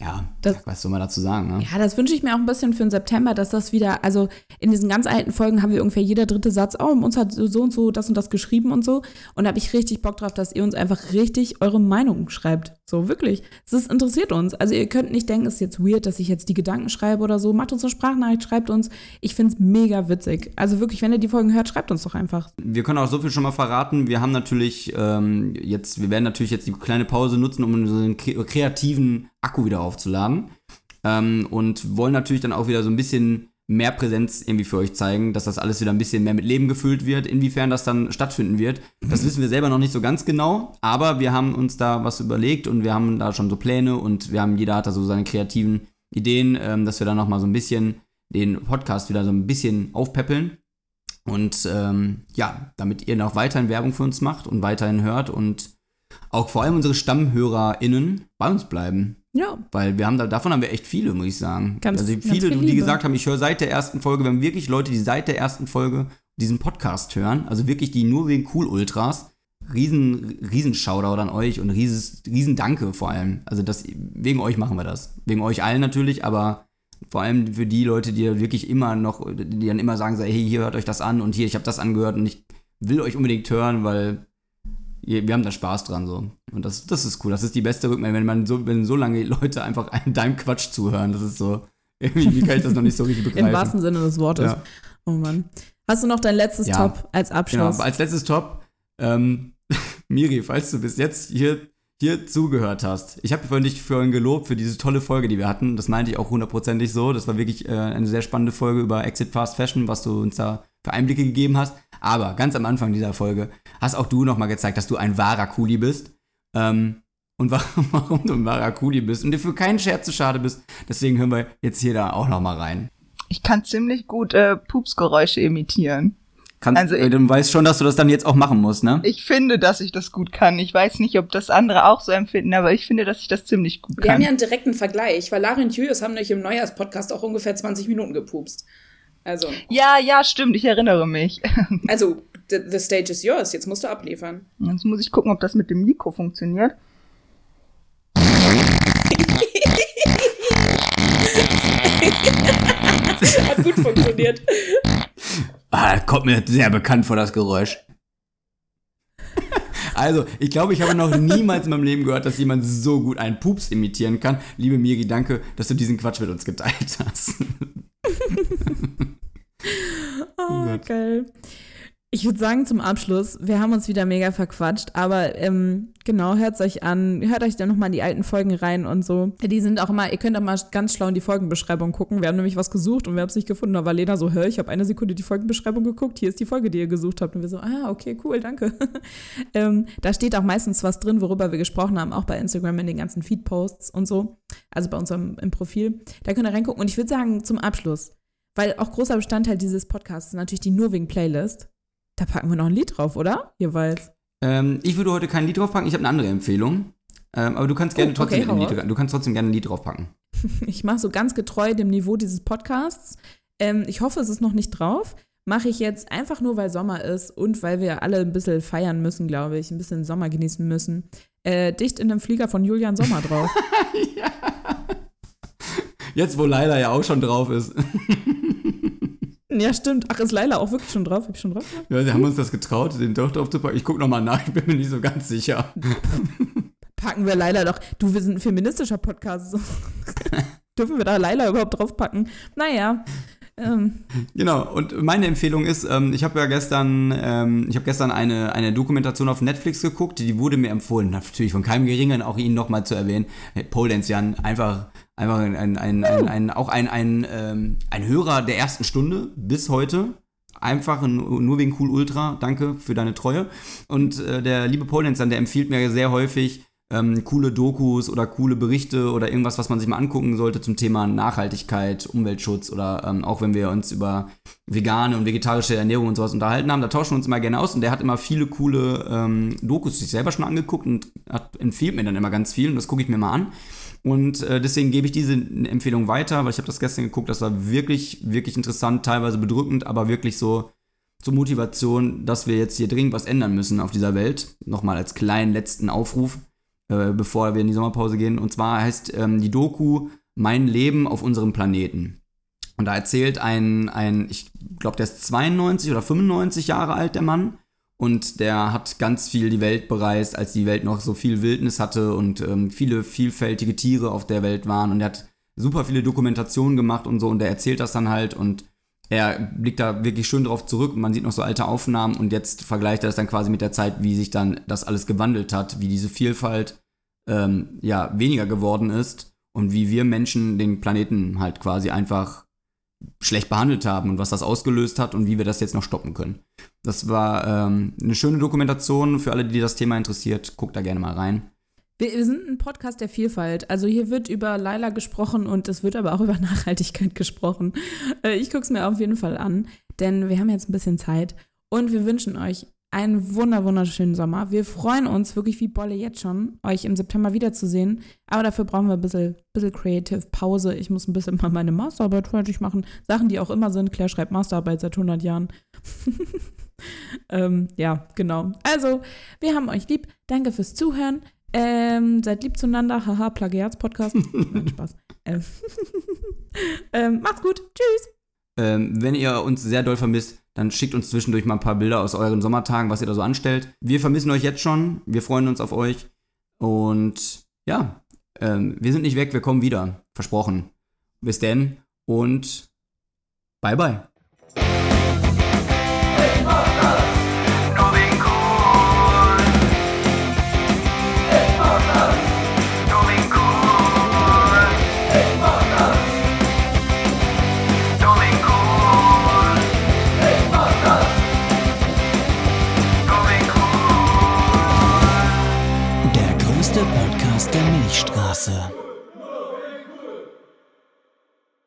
ja,
Das-
was soll man dazu sagen, ne?
Ja, das wünsche ich mir auch ein bisschen für den September, dass das wieder, also in diesen ganz alten Folgen haben wir ungefähr jeder dritte Satz, oh, uns hat so und so das und das geschrieben und so. Und da habe ich richtig Bock drauf, dass ihr uns einfach richtig eure Meinung schreibt. So, wirklich. Das interessiert uns. Also ihr könnt nicht denken, es ist jetzt weird, dass ich jetzt die Gedanken schreibe oder so. Macht uns eine Sprachnachricht, schreibt uns. Ich finde es mega witzig. Also wirklich, wenn ihr die Folgen hört, schreibt uns doch einfach.
Wir können auch so viel schon mal verraten. Wir haben natürlich ähm, jetzt, wir werden natürlich jetzt die kleine Pause nutzen, um unseren kre- kreativen Akku wieder aufzuladen. Ähm, und wollen natürlich dann auch wieder so ein bisschen mehr Präsenz irgendwie für euch zeigen, dass das alles wieder ein bisschen mehr mit Leben gefüllt wird. Inwiefern das dann stattfinden wird, das wissen wir selber noch nicht so ganz genau. Aber wir haben uns da was überlegt und wir haben da schon so Pläne und wir haben, jeder hat da so seine kreativen Ideen, ähm, dass wir dann nochmal so ein bisschen den Podcast wieder so ein bisschen aufpäppeln. Und ähm, ja, damit ihr noch weiterhin Werbung für uns macht und weiterhin hört und auch vor allem unsere StammhörerInnen bei uns bleiben.
Ja.
Weil wir haben da, davon haben wir echt viele, muss ich sagen.
Ganz-
also
ganz
viele,
viel
die
Liebe.
gesagt haben, ich höre seit der ersten Folge, wir haben wirklich Leute, die seit der ersten Folge diesen Podcast hören, also wirklich die nur wegen Cool Ultras. Riesen, riesen Shoutout an euch und rieses, riesen Danke vor allem. Also das, wegen euch machen wir das. Wegen euch allen natürlich, aber vor allem für die Leute, die wirklich immer noch, die dann immer sagen, hey, hier hört euch das an und hier, ich habe das angehört und ich will euch unbedingt hören, weil wir haben da Spaß dran so. Und das, das ist cool. Das ist die beste Rückmeldung, wenn man so, wenn so lange Leute einfach einem deinem Quatsch zuhören. Das ist so, irgendwie wie kann ich das noch nicht so richtig begreifen.
Im wahrsten Sinne des Wortes.
Ja.
Oh Mann. Hast du noch dein letztes
Ja.
Top als
Genau,
Abschluss?
als letztes Top, ähm, Miri, falls du bis jetzt hier, hier zugehört hast. Ich habe dich vorhin gelobt für diese tolle Folge, die wir hatten. Das meinte ich auch hundertprozentig so. Das war wirklich äh, eine sehr spannende Folge über Exit Fast Fashion, was du uns da für Einblicke gegeben hast. Aber ganz am Anfang dieser Folge hast auch du nochmal gezeigt, dass du ein wahrer Kuli bist. Ähm, und warum, warum du ein wahrer Kuli bist und dir für keinen Scherz zu schade bist. Deswegen hören wir jetzt hier da auch nochmal rein.
Ich kann ziemlich gut äh, Pupsgeräusche imitieren.
Kannst,
Also
äh, du weißt schon, dass du das dann jetzt auch machen musst, ne?
Ich finde, dass ich das gut kann. Ich weiß nicht, ob das andere auch so empfinden, aber ich finde, dass ich das ziemlich gut
Wir haben
kann.
ja einen direkten Vergleich, weil Lara und Julius haben nämlich im Neujahrspodcast auch ungefähr 20 Minuten gepupst. Also,
Ja, ja, stimmt, ich erinnere mich.
also, the, the stage is yours, jetzt musst du abliefern.
Jetzt muss ich gucken, ob das mit dem Mikro funktioniert.
Hat gut funktioniert.
Ah, kommt mir sehr bekannt vor, das Geräusch. Also, ich glaube, ich habe noch niemals in meinem Leben gehört, dass jemand so gut einen Pups imitieren kann. Liebe Miri, danke, dass du diesen Quatsch mit uns geteilt hast.
Oh, geil. Ich würde sagen zum Abschluss, wir haben uns wieder mega verquatscht, aber ähm, genau, hört euch an, hört euch dann nochmal in die alten Folgen rein und so. Die sind auch immer, ihr könnt auch mal ganz schlau in die Folgenbeschreibung gucken. Wir haben nämlich was gesucht und wir haben es nicht gefunden. Da war Lena so, hör, ich habe eine Sekunde die Folgenbeschreibung geguckt, hier ist die Folge, die ihr gesucht habt. Und wir so, ah, okay, cool, danke. ähm, da steht auch meistens was drin, worüber wir gesprochen haben, auch bei Instagram in den ganzen Feed-Posts und so. Also bei unserem im Profil. Da könnt ihr reingucken. Und ich würde sagen, zum Abschluss, weil auch großer Bestandteil dieses Podcasts ist natürlich die nur wegen Playlist. Da packen wir noch ein Lied drauf, oder? Jeweils.
ähm, ich würde heute kein Lied draufpacken, ich habe eine andere Empfehlung. Ähm, aber du kannst gerne
Oh,
trotzdem
okay,
Lied, du kannst trotzdem gerne ein Lied draufpacken.
Ich mache so ganz getreu dem Niveau dieses Podcasts. Ähm, ich hoffe, es ist noch nicht drauf. Mache ich jetzt einfach nur, weil Sommer ist und weil wir alle ein bisschen feiern müssen, glaube ich. Ein bisschen Sommer genießen müssen. Äh, dicht in einem Flieger von Julian Sommer drauf.
Jetzt, wo Laila ja auch schon drauf ist.
ja, stimmt. Ach, ist Laila auch wirklich schon drauf? Hab ich schon drauf?
Ja, sie haben uns das getraut, den doch draufzupacken. Ich gucke nochmal nach, ich bin mir nicht so ganz sicher.
Packen wir Laila doch. Du, wir sind ein feministischer Podcast. Dürfen wir da Laila überhaupt draufpacken? Naja. Ähm,
Genau, und meine Empfehlung ist, ähm, ich habe ja gestern, ähm, ich habe gestern eine, eine Dokumentation auf Netflix geguckt, die wurde mir empfohlen, natürlich von keinem Geringeren, auch ihn nochmal zu erwähnen, Pole Dance Jan, einfach, einfach ein, ein, ein, ein, ein, auch ein, ein, ähm, ein Hörer der ersten Stunde bis heute. Einfach ein, nur wegen Cool Ultra, danke für deine Treue. Und äh, der liebe Pole Dance Jan, der empfiehlt mir sehr häufig ähm, coole Dokus oder coole Berichte oder irgendwas, was man sich mal angucken sollte zum Thema Nachhaltigkeit, Umweltschutz oder ähm, auch wenn wir uns über vegane und vegetarische Ernährung und sowas unterhalten haben, da tauschen wir uns immer gerne aus und der hat immer viele coole ähm, Dokus sich selber schon angeguckt und hat, empfiehlt mir dann immer ganz viel und das gucke ich mir mal an. Und äh, deswegen gebe ich diese Empfehlung weiter, weil ich habe das gestern geguckt, das war wirklich, wirklich interessant, teilweise bedrückend, aber wirklich so zur Motivation, dass wir jetzt hier dringend was ändern müssen auf dieser Welt. Nochmal als kleinen letzten Aufruf äh, bevor wir in die Sommerpause gehen. Und zwar heißt ähm, die Doku Mein Leben auf unserem Planeten. Und da erzählt ein, ein ich glaube, der ist 92 oder 95 Jahre alt, der Mann. Und der hat ganz viel die Welt bereist, als die Welt noch so viel Wildnis hatte und ähm, viele vielfältige Tiere auf der Welt waren. Und er hat super viele Dokumentationen gemacht und so. Und der erzählt das dann halt und er blickt da wirklich schön drauf zurück und man sieht noch so alte Aufnahmen und jetzt vergleicht er das dann quasi mit der Zeit, wie sich dann das alles gewandelt hat, wie diese Vielfalt ähm, ja weniger geworden ist und wie wir Menschen den Planeten halt quasi einfach schlecht behandelt haben und was das ausgelöst hat und wie wir das jetzt noch stoppen können. Das war ähm, eine schöne Dokumentation für alle, die das Thema interessiert. Guckt da gerne mal rein.
wir, wir sind ein Podcast der Vielfalt. Also hier wird über Laila gesprochen und es wird aber auch über Nachhaltigkeit gesprochen. Äh, ich gucke es mir auf jeden Fall an, denn wir haben jetzt ein bisschen Zeit und wir wünschen euch einen wunder wunderschönen Sommer. Wir freuen uns wirklich wie Bolle jetzt schon, euch im September wiederzusehen. Aber dafür brauchen wir ein bisschen, bisschen Creative Pause. Ich muss ein bisschen mal meine Masterarbeit fertig machen. Sachen, die auch immer sind. Claire schreibt Masterarbeit seit 100 Jahren. ähm, ja, genau. Also, wir haben euch lieb. Danke fürs Zuhören. Ähm, seid lieb zueinander. Haha, Plagiats-Podcast. Nein, Spaß. Ähm, ähm, macht's gut. Tschüss.
Ähm, wenn ihr uns sehr doll vermisst, dann schickt uns zwischendurch mal ein paar Bilder aus euren Sommertagen, was ihr da so anstellt. Wir vermissen euch jetzt schon. Wir freuen uns auf euch. Und ja, ähm, wir sind nicht weg, wir kommen wieder. Versprochen. Bis denn und bye bye.
Der